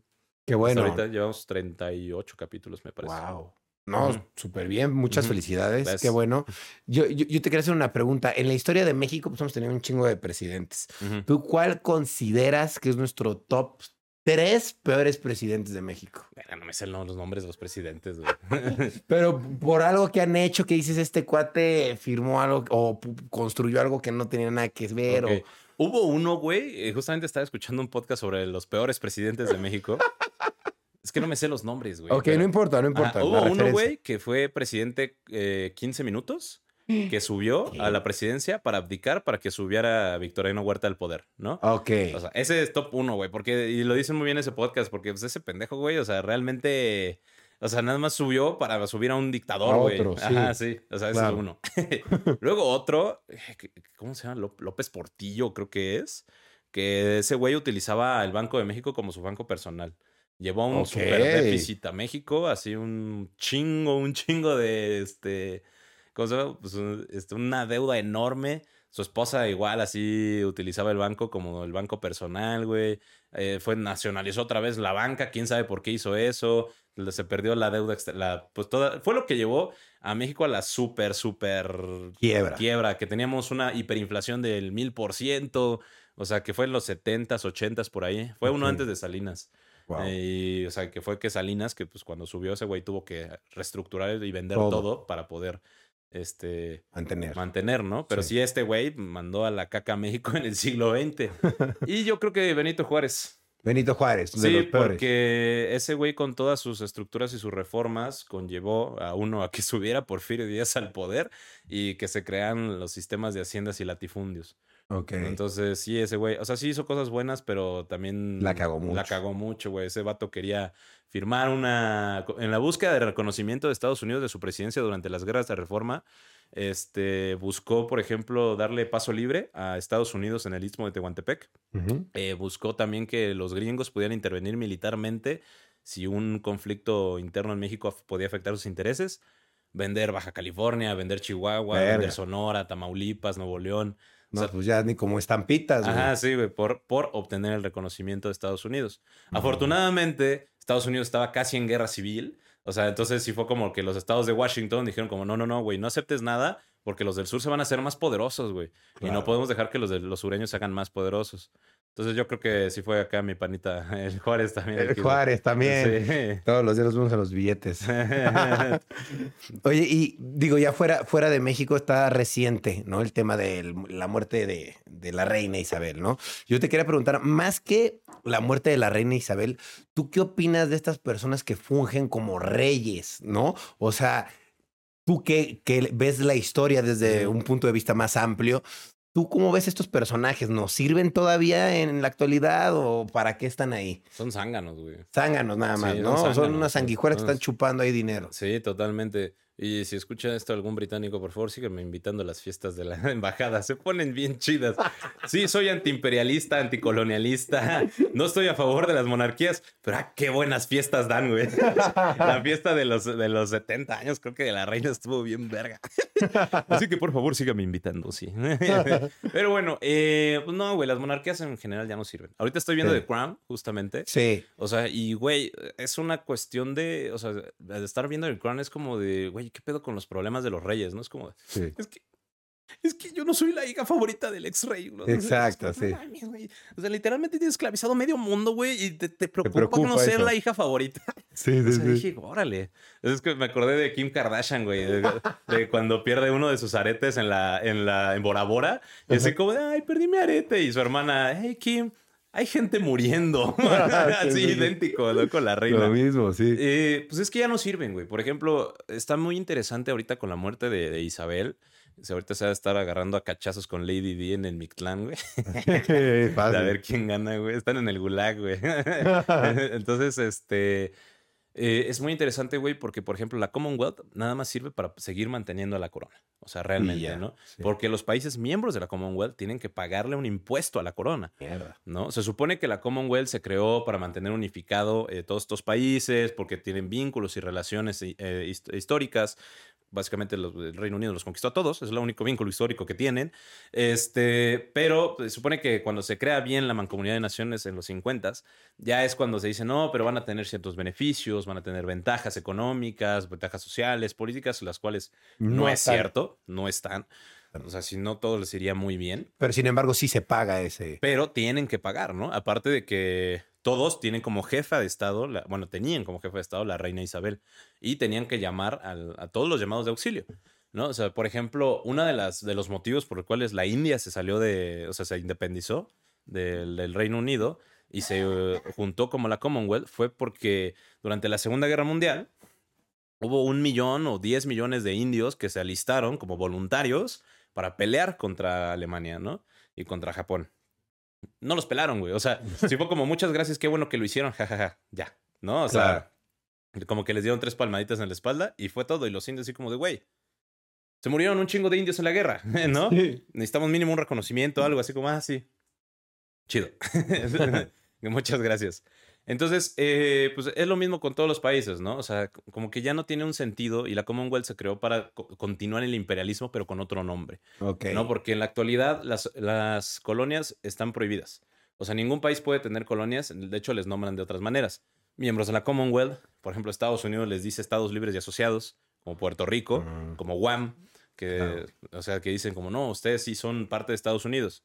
S2: Qué
S1: Hasta
S2: bueno.
S1: ahorita llevamos 38 capítulos, me parece.
S2: Wow. No,
S1: Ujú.
S2: súper bien. Muchas felicidades. Qué bueno. Yo, yo, yo te quería hacer una pregunta. En la historia de México, pues hemos tenido un chingo de presidentes. ¿Tú cuál consideras que es nuestro top tres peores presidentes de México?
S1: No me sé los nombres de los presidentes, güey. [laughs]
S2: Pero por algo que han hecho que dices, este cuate firmó algo o construyó algo que no tenía nada que ver. O...
S1: Hubo uno, güey, eh, justamente estaba escuchando un podcast sobre los peores presidentes de México. [laughs] es que no me sé los nombres, güey.
S2: Ok,
S1: pero-
S2: no importa, no importa.
S1: Hubo uno, güey, que fue presidente eh, 15 minutos, [laughs] que subió a la presidencia para abdicar para que subiera Victoriano Huerta al poder, ¿no?
S2: Ok.
S1: O sea, ese es top uno, güey, porque, y lo dicen muy bien ese podcast, porque pues, ese pendejo, güey, o sea, realmente, o sea, nada más subió para subir a un dictador,
S2: A
S1: güey.
S2: otro, sí.
S1: Ajá, sí, o sea, ese
S2: Claro.
S1: es uno. [laughs] [laughs] Luego otro, eh, ¿cómo se llama? Ló- López Portillo, creo que es, que ese güey utilizaba el Banco de México como su banco personal. Llevó un
S2: Ok.
S1: super déficit a México, así un chingo, un chingo de este. ¿Cómo se llama? Pues, un- este, una deuda enorme. Su esposa igual así utilizaba el banco como el banco personal, güey. Eh, fue, nacionalizó otra vez la banca, quién sabe por qué hizo eso. Se perdió la deuda, la, pues toda, fue lo que llevó a México a la súper, súper
S2: quiebra.
S1: quiebra, que teníamos una hiperinflación del mil por ciento, o sea, que fue en los setentas, ochentas por ahí, fue uno antes de Salinas. y, o sea, que fue que Salinas, que pues cuando subió ese güey tuvo que reestructurar y vender todo, para poder este
S2: mantener.
S1: mantener, ¿no? Pero sí, este güey mandó a la caca a México en el siglo XX. [laughs] y yo creo que Benito Juárez.
S2: Benito Juárez,
S1: de sí, porque ese güey con todas sus estructuras y sus reformas conllevó a uno a que [laughs] subiera Porfirio Díaz al poder y que se crean los sistemas de haciendas y latifundios.
S2: Ok.
S1: Entonces, sí, ese güey, o sea, sí hizo cosas buenas, pero también...
S2: La cagó mucho.
S1: La cagó mucho, güey. Ese vato quería firmar una... En la búsqueda de reconocimiento de Estados Unidos de su presidencia durante las guerras de reforma, este, buscó, por ejemplo, darle paso libre a Estados Unidos en el istmo de Tehuantepec. Eh, buscó también que los gringos pudieran intervenir militarmente si un conflicto interno en México podía afectar sus intereses. Vender Baja California, vender Chihuahua, vender Sonora, Tamaulipas, Nuevo León.
S2: No, pues ya ni como estampitas,
S1: güey. Ajá, sí, güey, por, por obtener el reconocimiento de Estados Unidos. Afortunadamente, Estados Unidos estaba casi en guerra civil. O sea, entonces sí fue como que los estados de Washington dijeron como, no, no, no, güey, no aceptes nada porque los del sur se van a hacer más poderosos, güey. Y no podemos dejar que los de los sureños se hagan más poderosos. Entonces yo creo que sí fue acá mi panita, [laughs] el Juárez también.
S2: El Juárez también. Todos los días nos vemos a los billetes. [laughs] Oye, y digo, ya fuera, fuera de México está reciente, ¿no? El tema de la muerte de, de la reina Isabel, ¿no? Yo te quería preguntar, más que la muerte de la reina Isabel, ¿tú qué opinas de estas personas que fungen como reyes, ¿no? O sea, tú que, que ves la historia desde un punto de vista más amplio, ¿Tú cómo ves estos personajes? ¿Nos sirven todavía en la actualidad o para qué están ahí?
S1: Son zánganos, güey.
S2: Zánganos nada más, ¿no? Son unas sanguijuelas que están chupando ahí dinero.
S1: Sí, totalmente. Y si escucha esto algún británico, por favor, sígueme invitando a las fiestas de la [laughs] embajada. Se ponen bien chidas. Sí, soy antiimperialista, anticolonialista. No estoy a favor de las monarquías, pero ah, qué buenas fiestas dan, güey. La fiesta de los, de los 70 años, creo que de la reina estuvo bien verga. Así que por favor, sígame invitando, sí. [laughs] Pero bueno, eh, pues no, güey, las monarquías en general ya no sirven. Ahorita estoy viendo The Crown, justamente.
S2: Sí.
S1: O sea, y güey, es una cuestión de, o sea, de estar viendo The Crown es como de, güey, ¿qué pedo con los problemas de los reyes? ¿No? Es como, es que es que yo no soy la hija favorita del ex rey.
S2: Exacto, sí.
S1: o sea, literalmente tienes esclavizado medio mundo, güey, y te, preocupa, no ser la hija favorita. [laughs]
S2: Sí, sí,
S1: o sea, dije, órale. Es que me acordé de Kim Kardashian, güey, de, cuando pierde uno de sus aretes en la, en la, en Bora Bora. Y así como de, ay, perdí mi arete. Y su hermana, hey, Kim, hay gente muriendo. [laughs] [laughs] Así idéntico, ¿no? Con la reina.
S2: Lo mismo, sí.
S1: Eh, pues es que ya no sirven, güey. Por ejemplo, está muy interesante ahorita con la muerte de, Isabel. ahorita se va a estar agarrando a cachazos con Lady D en el Mictlán, güey. [laughs] a ver quién gana, güey. Están en el gulag, güey. Entonces, este. Eh, es muy interesante, güey, porque, por ejemplo, la Commonwealth nada más sirve para seguir manteniendo la corona. O sea, realmente, ¿no? Porque los países miembros de la Commonwealth tienen que pagarle un impuesto a la corona. ¿No? Se supone que la Commonwealth se creó para mantener unificado eh, todos estos países, porque tienen vínculos y relaciones eh, históricas básicamente el Reino Unido los conquistó a todos, es el único vínculo histórico que tienen. Este, pero se supone que cuando se crea bien la Mancomunidad de Naciones en los 50, ya es cuando se dice, no, pero van a tener ciertos beneficios, van a tener ventajas económicas, ventajas sociales, políticas, las cuales no, es cierto, no están. O sea, si no, todo les iría muy bien.
S2: Pero sin embargo, sí se paga ese.
S1: Pero tienen que pagar, ¿no? Aparte de que todos tienen como jefa de Estado, bueno, tenían como jefa de Estado la reina Isabel y tenían que llamar a todos los llamados de auxilio. ¿no? O sea, por ejemplo, uno de, de los motivos por los cuales la India se salió de, o sea, se independizó del, Reino Unido y se eh, juntó como la Commonwealth fue porque durante la Segunda Guerra Mundial hubo un millón o diez millones de indios que se alistaron como voluntarios para pelear contra Alemania, ¿no? Y contra Japón no los pelaron, güey. O sea, sí fue como muchas gracias, qué bueno que lo hicieron, jajaja, ya, ¿no? O sea, como que les dieron tres palmaditas en la espalda y fue todo. Y los indios así como de, güey, se murieron un chingo de indios en la guerra, [laughs] ¿no? Necesitamos mínimo un reconocimiento, algo así como, ah, sí. Chido. [laughs] [laughs] Muchas gracias. Entonces, eh, pues es lo mismo con todos los países, ¿no? O sea, como que ya no tiene un sentido y la Commonwealth se creó para continuar el imperialismo, pero con otro nombre.
S2: Ok.
S1: ¿No? Porque en la actualidad las, las colonias están prohibidas. O sea, ningún país puede tener colonias, de hecho les nombran de otras maneras. miembros de la Commonwealth. Por ejemplo, Estados Unidos les dice Estados libres y asociados, como Puerto Rico, como Guam, que, o sea, que dicen como, no, ustedes sí son parte de Estados Unidos.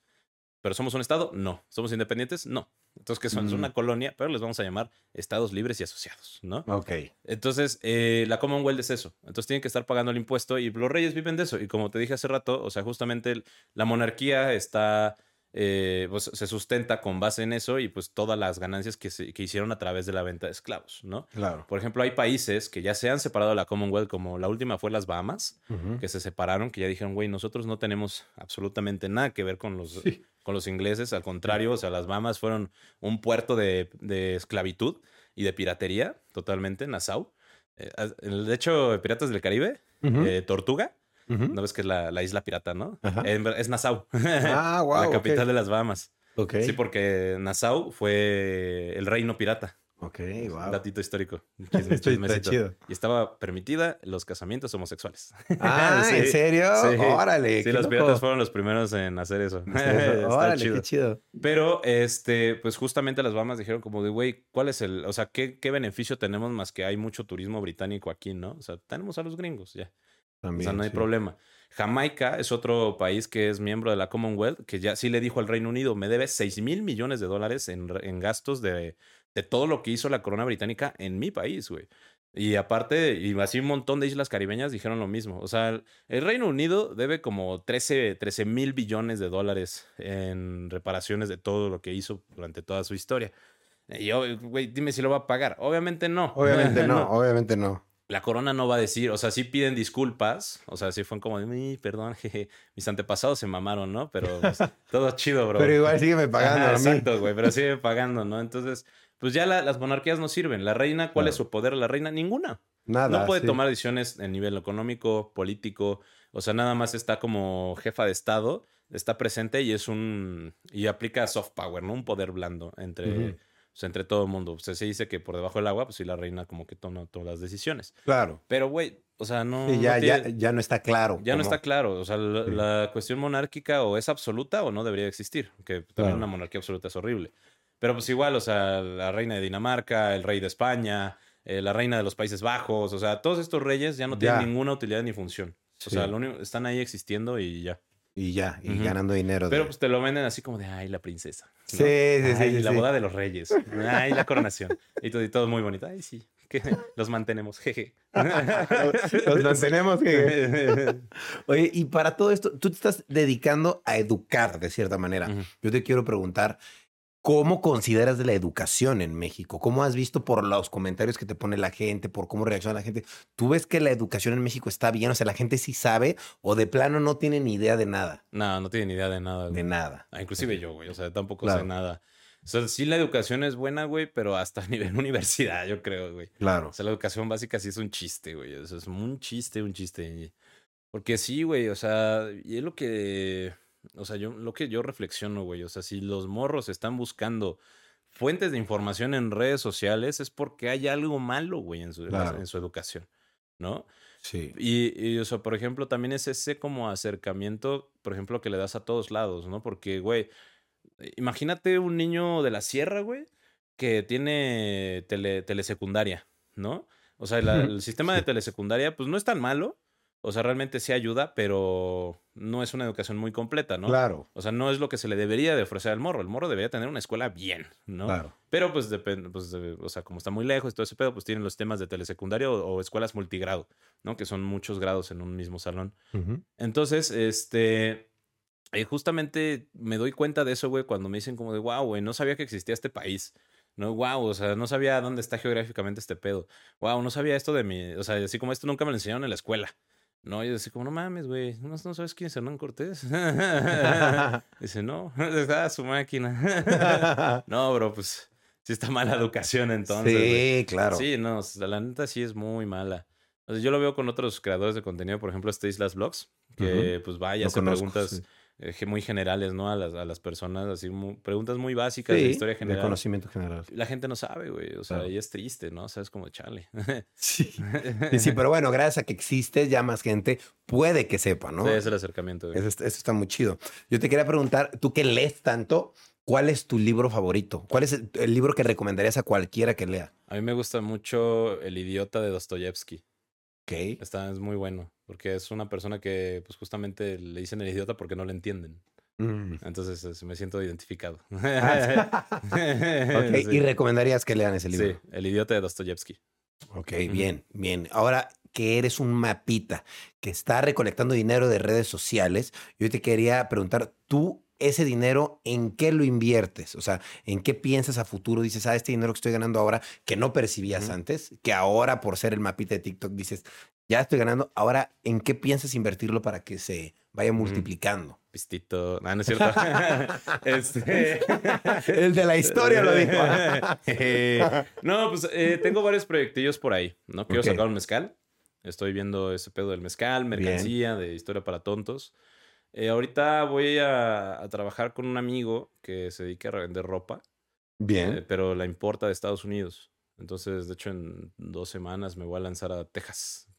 S1: ¿Pero somos un estado? No. ¿Somos independientes? No. Entonces, ¿qué son? Es
S2: Mm.
S1: una colonia, pero les vamos a llamar Estados libres y asociados, ¿no?
S2: Ok.
S1: Entonces, eh, la Commonwealth es eso. Entonces tienen que estar pagando el impuesto y los reyes viven de eso. Y como te dije hace rato, o sea, justamente la monarquía está, eh, pues se sustenta con base en eso y pues todas las ganancias que, se- que hicieron a través de la venta de esclavos, ¿no?
S2: Claro.
S1: Por ejemplo, hay países que ya se han separado de la Commonwealth, como la última fue las Bahamas, que se separaron, que ya dijeron, güey, nosotros no tenemos absolutamente nada que ver con los,
S2: Sí.
S1: Con los ingleses, al contrario, o sea, las Bahamas fueron un puerto de, de esclavitud y de piratería, totalmente, Nassau. Eh, de hecho, Piratas del Caribe, eh, Tortuga. ¿no ves que es la, la isla pirata, no?
S2: Ajá.
S1: Es Nassau, [laughs]
S2: Ah, wow.
S1: la capital de las Bahamas.
S2: Ok.
S1: Sí, porque Nassau fue el reino pirata.
S2: Ok, wow.
S1: Datito histórico. [laughs] chisme- chismecito.
S2: chido.
S1: Y estaba permitida los casamientos homosexuales. [laughs]
S2: Ah, [laughs]
S1: Sí,
S2: ¿en serio?
S1: sí.
S2: Órale.
S1: Sí, los
S2: loco.
S1: piratas fueron los primeros en hacer eso. Está
S2: Órale,
S1: chido.
S2: qué chido.
S1: Pero, este, pues justamente las Bahamas dijeron como de, güey, ¿cuál es el, o sea, qué, qué beneficio tenemos más que hay mucho turismo británico aquí, ¿no? O sea, tenemos a los gringos, ya.
S2: También,
S1: o sea, no hay
S2: sí.
S1: problema. Jamaica es otro país que es miembro de la Commonwealth, que ya sí le dijo al Reino Unido, me debe 6 mil millones de dólares en, en gastos de, de todo lo que hizo la corona británica en mi país, güey. Y aparte, y así un montón de islas caribeñas dijeron lo mismo. O sea, el, Reino Unido debe como 13 mil billones de dólares en reparaciones de todo lo que hizo durante toda su historia. Y yo, güey, dime si lo va a pagar. Obviamente no.
S2: Obviamente [laughs] no, obviamente no.
S1: La corona no va a decir, o sea, sí piden disculpas, o sea, sí fue como, de, "Ay, perdón, [laughs] jeje, mis antepasados se mamaron, ¿no? Pero pues, todo chido, bro.
S2: Pero igual sígueme pagando
S1: Ajá,
S2: a mí.
S1: Exacto, güey, pero sigue pagando, ¿no? Entonces, pues ya la- las monarquías no sirven. La reina, ¿cuál es su poder? La reina, ninguna.
S2: Nada.
S1: no puede
S2: sí.
S1: tomar decisiones en nivel económico, político, o sea, nada más está como jefa de Estado, está presente y es un, y aplica soft power, ¿no? Un poder blando entre...
S2: Ujú.
S1: o sea, entre todo el mundo. O sea, se dice que por debajo del agua, pues sí, la reina como que toma todas las decisiones.
S2: Claro.
S1: Pero, güey, o sea, no.
S2: Sí,
S1: no
S2: ya, ya,
S1: tiene-
S2: ya no está claro.
S1: ya no está claro. O sea, la,
S2: Sí.
S1: la cuestión monárquica o es absoluta o no debería existir. Que también
S2: Claro.
S1: una monarquía absoluta es horrible. Pero pues igual, o sea, la reina de Dinamarca, el rey de España, eh, la reina de los Países Bajos, o sea, todos estos reyes ya no tienen
S2: Ya.
S1: ninguna utilidad ni función. O
S2: Sí.
S1: sea, lo único, están ahí existiendo y ya.
S2: Y ya, y ganando dinero. de-
S1: Pero pues te lo venden así como de, ay, la princesa. ¿no?
S2: Sí, sí, sí,
S1: Ay,
S2: sí,
S1: la
S2: sí.
S1: boda de los reyes. Ay, la coronación. Y todo, y todo muy bonito. Ay, sí. Que [laughs] los mantenemos. Jeje. [laughs]
S2: Los mantenemos que... [laughs] Oye, y para todo esto, tú te estás dedicando a educar de cierta manera. Yo te quiero preguntar, ¿cómo consideras de la educación en México? ¿Cómo has visto por los comentarios que te pone la gente, por cómo reacciona la gente? ¿Tú ves que la educación en México está bien? O sea, la gente sí sabe o de plano no tiene ni idea de nada.
S1: No, no tiene ni idea de nada.
S2: De
S1: güey.
S2: nada.
S1: Ah, inclusive yo, güey. O sea, tampoco
S2: Claro.
S1: sé nada. O sea, sí la educación es buena, güey, pero hasta a nivel [laughs] universidad, yo creo, güey.
S2: Claro.
S1: O sea, la educación básica sí es un chiste, güey. O sea, es un chiste, un chiste. Porque sí, güey, o sea, y es lo que, o sea, yo, lo que yo reflexiono, güey. O sea, si los morros están buscando fuentes de información en redes sociales, es porque hay algo malo, güey, en su, en la-
S2: Claro.
S1: en su educación, ¿no?
S2: Sí.
S1: Y, y, o sea, por ejemplo, también es ese como acercamiento, por ejemplo, que le das a todos lados, ¿no? Porque, güey, imagínate un niño de la sierra, güey, que tiene tele, telesecundaria, ¿no? O sea, la- [laughs] el sistema de telesecundaria, pues no es tan malo. O sea, realmente sí ayuda, pero no es una educación muy completa, ¿no?
S2: Claro.
S1: O sea, no es lo que se le debería de ofrecer al morro. El morro debería tener una escuela bien, ¿no?
S2: Claro.
S1: Pero pues depende, pues, de- o sea, como está muy lejos y todo ese pedo, pues tienen los temas de telesecundaria o, o escuelas multigrado, ¿no? Que son muchos grados en un mismo salón. Entonces, este, eh, justamente me doy cuenta de eso, güey, cuando me dicen como de, wow, güey, no sabía que existía este país. No, wow, o sea, no sabía dónde está geográficamente este pedo. Wow, no sabía esto de mi, o sea, así como esto nunca me lo enseñaron en la escuela. No, yo decía como, no mames, güey, ¿no, no sabes quién es Hernán Cortés? [laughs] [laughs] Dice, no, [laughs] está su máquina. no, bro, pues sí está mala educación entonces.
S2: sí, claro.
S1: Sí, no, la neta sí es muy mala. O sea, yo lo veo con otros creadores de contenido, por ejemplo, este Islas Vlogs, que pues vaya, hace
S2: conozco,
S1: preguntas
S2: sí.
S1: Eh, muy generales, ¿no? A las, a las personas, así, preguntas muy básicas de historia
S2: de
S1: general.
S2: conocimiento general.
S1: La gente no sabe, güey. O sea,
S2: Claro.
S1: y es triste, ¿no? O sea, es como chale. [laughs]
S2: Sí. [laughs] Sí, sí, pero bueno, gracias a que existes, ya más gente puede que sepa, ¿no?
S1: Sí, es el acercamiento, güey.
S2: Eso, está- eso está muy chido. Yo te quería preguntar, tú que lees tanto, ¿Cuál es tu libro favorito? ¿Cuál es el, libro que recomendarías a cualquiera que lea?
S1: A mí me gusta mucho El idiota de Dostoyevsky.
S2: Ok.
S1: Está, es muy bueno, porque es una persona que pues justamente le dicen el idiota porque no le entienden.
S2: Mm.
S1: Entonces me siento identificado. [laughs]
S2: Ah,
S1: Sí.
S2: y recomendarías que lean ese libro.
S1: Sí, El idiota de Dostoyevsky.
S2: Ok, bien, bien. Ahora que eres un mapita que está recolectando dinero de redes sociales, yo te quería preguntar, tú ese dinero, ¿en qué lo inviertes? O sea, ¿en qué piensas a futuro? Dices, ah, este dinero que estoy ganando ahora, que no percibías antes, que ahora por ser el mapita de TikTok dices, ya estoy ganando, ahora, ¿en qué piensas invertirlo para que se vaya multiplicando?
S1: Pistito. No, no es cierto. [laughs] este...
S2: El de la historia lo dijo. [laughs]
S1: no, pues eh, tengo varios proyectillos por ahí. No quiero sacar un mezcal. Estoy viendo ese pedo del mezcal, mercancía, de historia para tontos. Eh, ahorita voy a, a trabajar con un amigo que se dedica a vender ropa,
S2: Bien.
S1: eh, pero la importa de Estados Unidos. Entonces, de hecho, en dos semanas me voy a lanzar a Texas.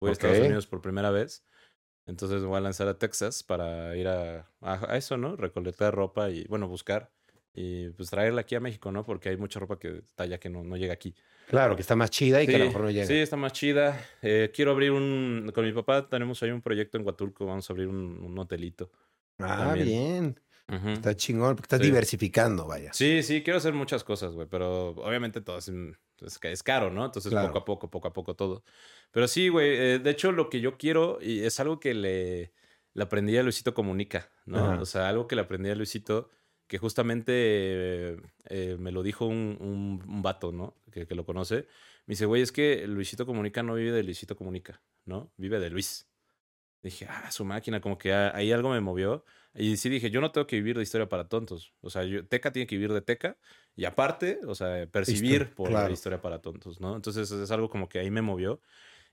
S1: Voy a Estados. Unidos por primera vez. Entonces me voy a lanzar a Texas para ir a, a, a eso, ¿no? Recolectar ropa y, bueno, buscar. Y pues traerla aquí a México, ¿no? Porque hay mucha ropa que está allá que no, no llega aquí.
S2: Claro, que está más chida y que a lo mejor no llega.
S1: Sí, está más chida. Eh, quiero abrir un... Con mi papá tenemos ahí un proyecto en Huatulco. Vamos a abrir un, un hotelito.
S2: ah,
S1: también.
S2: bien. Está chingón, porque estás
S1: Sí.
S2: diversificando, vaya.
S1: Sí, sí, quiero hacer muchas cosas, güey, pero obviamente todo es, es caro, ¿no? Entonces
S2: Claro.
S1: poco a poco, poco a poco todo. Pero sí, güey, eh, de hecho lo que yo quiero, y es algo que le, le aprendí a Luisito Comunica, ¿no?
S2: Ajá.
S1: O sea, algo que le aprendí a Luisito, que justamente eh, eh, me lo dijo un, un, un vato, ¿no? Que, que lo conoce. Me dice, güey, es que Luisito Comunica no vive de Luisito Comunica, ¿no? Vive de Luis. Dije, ah, su máquina, como que ah, ahí algo me movió. Y sí dije, yo no tengo que vivir de historia para tontos. O sea, yo, Teca tiene que vivir de Teca y aparte, o sea, percibir
S2: Historia,
S1: por
S2: claro.
S1: la historia para tontos, ¿no? Entonces es algo como que ahí me movió.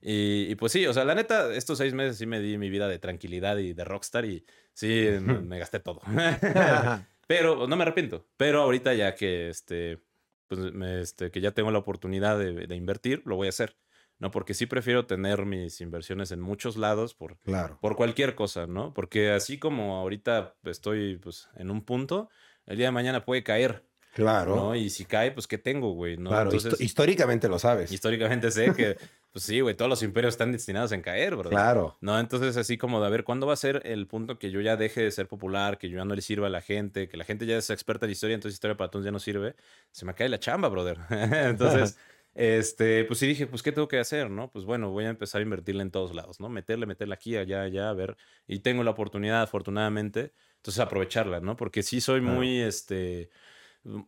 S1: Y, y pues sí, o sea, la neta, estos seis meses sí me di mi vida de tranquilidad y de rockstar y sí, [laughs] me, me gasté todo. [laughs] Pero no me arrepiento. Pero ahorita ya que este, pues me, este, que ya tengo la oportunidad de, de invertir, lo voy a hacer. No, porque sí prefiero tener mis inversiones en muchos lados por,
S2: claro.
S1: por cualquier cosa, ¿no? Porque así como ahorita estoy pues en un punto, el día de mañana puede caer,
S2: Claro.
S1: ¿no? Y si cae, pues ¿qué tengo, güey? ¿no?
S2: claro.
S1: Entonces,
S2: históricamente lo sabes.
S1: históricamente sé que, [laughs] pues sí, güey, todos los imperios están destinados en caer, ¿verdad?
S2: Claro.
S1: No, entonces así como de a ver, ¿cuándo va a ser el punto que yo ya deje de ser popular, que yo ya no le sirva a la gente, que la gente ya es experta en historia, entonces historia para todos ya no sirve? Se me cae la chamba, brother. [laughs] entonces, este, pues sí dije, pues ¿qué tengo que hacer, no? Pues bueno, voy a empezar a invertirle en todos lados, ¿no? Meterle, meterle aquí, allá, allá, a ver. Y tengo la oportunidad, afortunadamente, entonces aprovecharla, ¿no? Porque sí soy muy, este,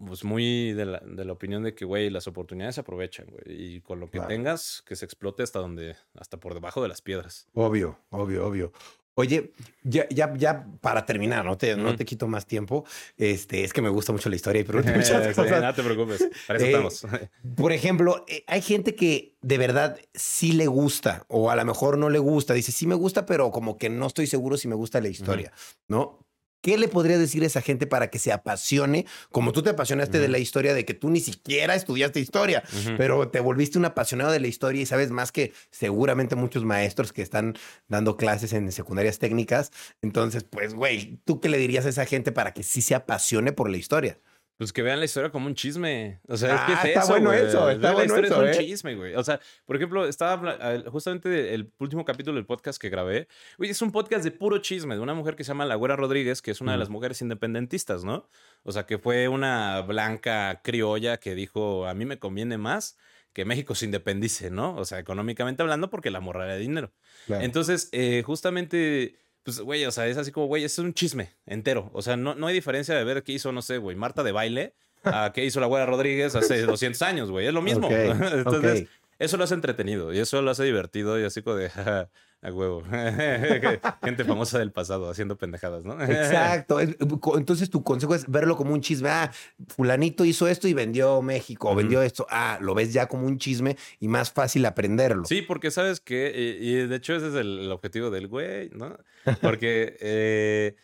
S1: pues muy de la, de la opinión de que, güey, las oportunidades se aprovechan, güey. Y con lo que
S2: Claro.
S1: tengas, que se explote hasta donde, hasta por debajo de las piedras.
S2: Obvio, obvio, obvio. Oye, ya, ya, ya para terminar, no te, no
S1: Ujú.
S2: te quito más tiempo. Este, es que me gusta mucho la historia y pregunto [laughs] [laughs] muchas
S1: Sí,
S2: cosas.
S1: no te preocupes, para eso
S2: Eh,
S1: estamos. [laughs]
S2: Por ejemplo, eh, hay gente que de verdad sí le gusta o a lo mejor no le gusta. Dice, sí me gusta, pero como que no estoy seguro si me gusta la historia, ¿no? ¿Qué le podría decir a esa gente para que se apasione, como tú te apasionaste de la historia, de que tú ni siquiera estudiaste historia, pero te volviste un apasionado de la historia y sabes más que seguramente muchos maestros que están dando clases en secundarias técnicas? Entonces, pues, güey, ¿tú qué le dirías a esa gente para que sí se apasione por la historia?
S1: Pues que vean la historia como un chisme. O sea,
S2: Ah,
S1: es que es
S2: está
S1: eso,
S2: bueno eso, está
S1: la
S2: bueno
S1: historia
S2: eso,
S1: es
S2: ¿eh?
S1: un chisme, güey. O sea, por ejemplo, estaba justamente el último capítulo del podcast que grabé. Güey, es un podcast de puro chisme de una mujer que se llama La Güera Rodríguez, que es una de las mujeres independentistas, ¿no? O sea, que fue una blanca criolla que dijo, a mí me conviene más que México se independice, ¿no? O sea, económicamente hablando, porque la morra era de dinero. Entonces, eh, justamente, pues, güey, o sea, es así como, güey, es un chisme entero. O sea, no, no hay diferencia de ver qué hizo, no sé, güey, Marta de baile a [laughs] qué hizo la güera Rodríguez hace 200 años, güey. Es lo mismo. [laughs] Entonces, eso lo hace entretenido y eso lo hace divertido y así como de, [laughs] "Ja, a huevo. [laughs] Gente famosa del pasado haciendo pendejadas, ¿no?
S2: Exacto. Co- Entonces tu consejo es verlo como un chisme. Ah, fulanito hizo esto y vendió México, o vendió esto. Ah, lo ves ya como un chisme y más fácil aprenderlo.
S1: Sí, porque sabes que, y, y de hecho ese es el, objetivo del güey, ¿no? Porque [laughs] eh,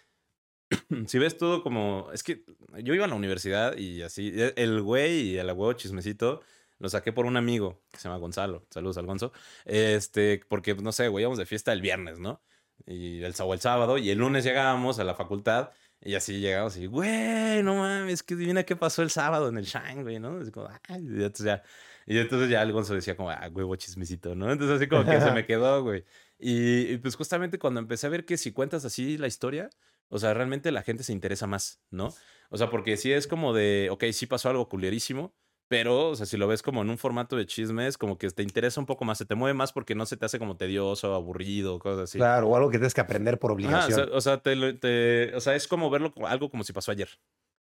S1: [clears throat] si ves todo como, es que yo iba a la universidad y así, el güey y el huevo chismecito lo saqué por un amigo que se llama Gonzalo, saludos al Gonzo, este, porque no sé, güey, íbamos de fiesta el viernes, ¿no? Y el, sábado- el sábado y el lunes llegábamos a la facultad Y así llegamos y, güey, no mames, que divina qué pasó el sábado en el Shine, güey, ¿no? Es como, ay, y entonces ya, y entonces ya el Gonzo decía como, ah, huevo chismecito, ¿no? Entonces así como que se me [laughs] quedó, güey. Y, y, pues justamente cuando empecé a ver que si cuentas así la historia, o sea, realmente la gente se interesa más, ¿no? O sea, porque si es como de, ok, sí pasó algo culerísimo, pero, o sea, si lo ves como en un formato de chismes, como que te interesa un poco más, se te mueve más porque no se te hace como tedioso, aburrido, cosas así.
S2: Claro, o algo que tienes que aprender por
S1: Ajá,
S2: obligación.
S1: o, sea, o, sea, te, te, o sea, es como verlo como algo como si pasó ayer.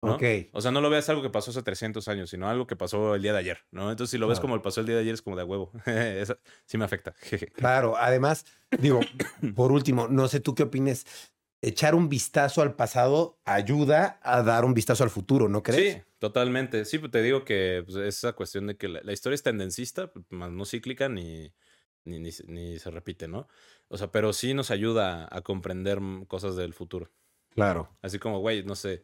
S1: ¿no?
S2: Ok.
S1: O sea, no lo veas algo que pasó hace 300 años, sino algo que pasó el día de ayer, ¿no? Entonces, si lo ves
S2: Claro.
S1: como el pasó el día de ayer, es como de huevo. [laughs] Eso sí me afecta. [laughs]
S2: Claro, además, digo, por último, no sé tú qué opines. Echar un vistazo al pasado ayuda a dar un vistazo al futuro, ¿no crees?
S1: Sí, totalmente. Sí, pues te digo que pues, esa cuestión de que la, la historia es tendencista, pues, más no cíclica ni, ni, ni, se- ni se repite, ¿no? O sea, pero sí nos ayuda a comprender cosas del futuro.
S2: Claro.
S1: Así como, güey, no sé.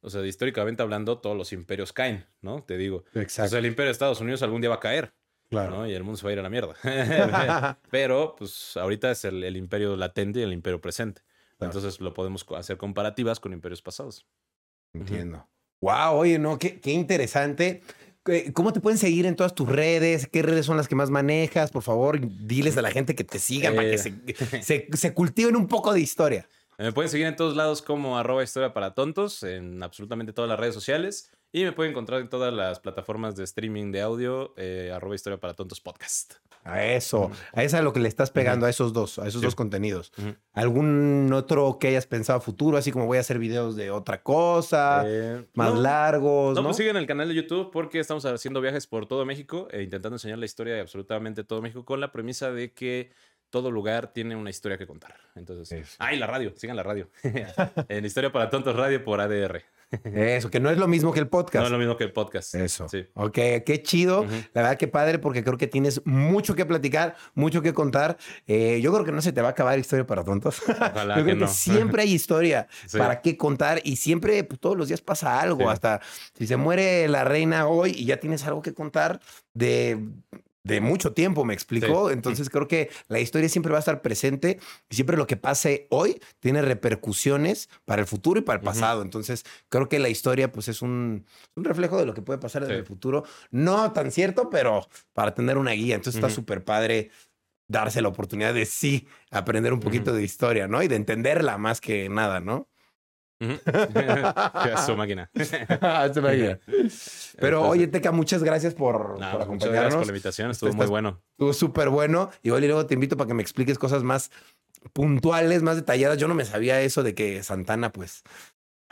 S1: O sea, históricamente hablando, todos los imperios caen, ¿no? Te digo. O
S2: Exacto.
S1: sea, el imperio de Estados Unidos algún día va a caer,
S2: claro.
S1: ¿no? Y el mundo se va a ir a la mierda. [laughs] [laughs] Pero, pues, ahorita es el, el imperio latente y el imperio presente.
S2: Claro.
S1: Entonces, lo podemos hacer comparativas con imperios pasados.
S2: Entiendo. Wow, oye, no, qué, qué interesante. Eh, ¿Cómo te pueden seguir en todas tus redes? ¿Qué redes son las que más manejas? Por favor, diles a la gente que te sigan para que
S1: Eh.
S2: se, se- se cultiven un poco de historia.
S1: Me pueden seguir en todos lados como arroba historia para tontos, en absolutamente todas las redes sociales. Y me pueden encontrar en todas las plataformas de streaming de audio, eh, arroba historia para tontos podcast.
S2: A eso, a eso es a lo que le estás pegando, a esos dos, a esos
S1: Sí.
S2: dos contenidos. ¿Algún otro que hayas pensado a futuro? Así como voy a hacer videos de otra cosa,
S1: Eh,
S2: más
S1: no,
S2: largos,
S1: No,
S2: ¿no?
S1: pues siguen el canal de YouTube porque estamos haciendo viajes por todo México e intentando enseñar la historia de absolutamente todo México con la premisa de que todo lugar tiene una historia que contar. Entonces,
S2: Eso.
S1: ah, y la radio, sigan la radio. [laughs] en Historia para Tontos Radio por ADR.
S2: Eso, que no es lo mismo que el podcast.
S1: No es lo mismo que el podcast.
S2: Eso.
S1: Sí.
S2: Ok, qué chido. La verdad que padre porque creo que tienes mucho que platicar, mucho que contar. Eh, yo creo que no se te va a acabar historia para tontos.
S1: Ojalá [laughs]
S2: yo creo
S1: que
S2: siempre hay historia [laughs]
S1: Sí.
S2: para qué contar y siempre pues, todos los días pasa algo.
S1: Sí.
S2: Hasta si se muere la reina hoy y ya tienes algo que contar de de mucho tiempo, me explicó. Entonces creo que la historia siempre va a estar presente y siempre lo que pase hoy tiene repercusiones para el futuro y para el pasado. Entonces creo que la historia pues es un, un reflejo de lo que puede pasar en el futuro. No tan cierto, pero para tener una guía. Entonces está súper padre darse la oportunidad de sí aprender un poquito de historia, ¿no? Y de entenderla más que nada, ¿no?
S1: Ujú. [laughs] Su máquina. [laughs]
S2: Pero
S1: Entonces,
S2: oye, Teca, muchas gracias por,
S1: no,
S2: por
S1: muchas gracias por
S2: acompañarnos.
S1: la invitación, estuvo
S2: Estás-
S1: muy bueno.
S2: Estuvo súper bueno. Y luego te invito para que me expliques cosas más puntuales, más detalladas. Yo no me sabía eso de que Santana, pues,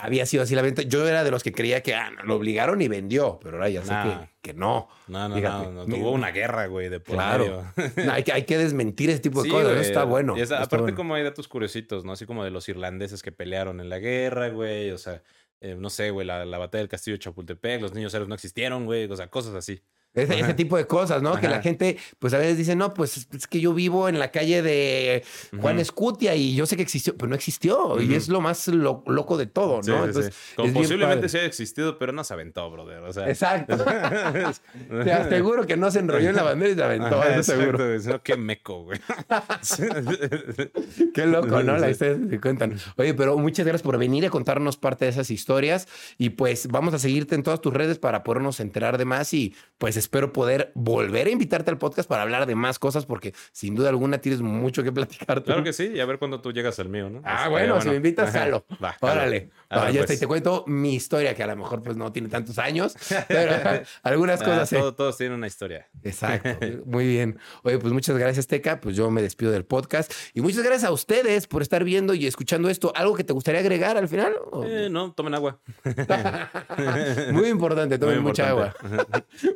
S2: había sido así la venta. Yo era de los que creía que ah, lo obligaron y vendió, pero ahora ya sé
S1: Nah.
S2: que, que no.
S1: No, no,
S2: Fíjate,
S1: no, Tuvo una guerra, güey, de por
S2: Claro.
S1: medio.
S2: No, hay, que, hay que desmentir ese tipo de
S1: Sí,
S2: cosas. Eso
S1: güey.
S2: está bueno.
S1: Y esa-
S2: está
S1: aparte,
S2: bueno.
S1: como hay datos curiositos, ¿no? Así como de los irlandeses que pelearon en la guerra, güey. O sea, eh, no sé, güey, la, la batalla del castillo de Chapultepec, los niños héroes no existieron, güey. O sea, cosas así.
S2: Ese, tipo de cosas, ¿no? Que la gente, pues a veces dice, no, pues es- que yo vivo en la calle de Juan. Escutia y yo sé que existió, pero no existió. Y es lo más lo- loco de todo, ¿no?
S1: Sí, sí, sí.
S2: Entonces,
S1: Como posiblemente sí haya existido, pero no se aventó, brother. O sea,
S2: Exacto. [laughs] Te aseguro que no se enrolló en la bandera y se aventó,
S1: Ajá,
S2: eso seguro.
S1: exacto. No, qué meco, güey. [laughs]
S2: Qué loco, ¿no? La historia se cuentan. Oye, pero muchas gracias por venir a contarnos parte de esas historias. Y pues vamos a seguirte en todas tus redes para podernos enterar de más. Y pues espero poder volver a invitarte al podcast para hablar de más cosas, porque sin duda alguna tienes mucho que platicar.
S1: Claro que sí, y a ver cuándo tú llegas al mío, ¿no?
S2: Ah,
S1: Estaría
S2: bueno, si me invitas, jalo.
S1: Va.
S2: Órale.
S1: Ah,
S2: ya
S1: pues.
S2: y te cuento mi historia, que a lo mejor pues no tiene tantos años, [laughs] pero algunas
S1: Ah,
S2: cosas
S1: todo- todos tienen una historia.
S2: Exacto. [laughs] Muy bien. Oye, pues muchas gracias, Teca. Pues yo me despido del podcast. Y muchas gracias a ustedes por estar viendo y escuchando esto. ¿Algo que te gustaría agregar al final? ¿O-
S1: Eh, no, tomen agua. [laughs]
S2: Muy importante, tomen
S1: Muy
S2: mucha agua.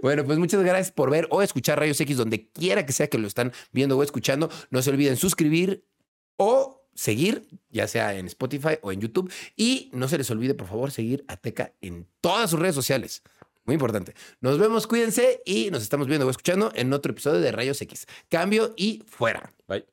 S2: Bueno, pues muchas gracias por ver o escuchar Rayos X donde quiera que sea que lo están viendo o escuchando. No se olviden suscribir o seguir, ya sea en Spotify o en YouTube. Y no se les olvide, por favor, seguir a Teca en todas sus redes sociales. Muy importante. Nos vemos, cuídense y nos estamos viendo o escuchando en otro episodio de Rayos X. Cambio y fuera.
S1: Bye.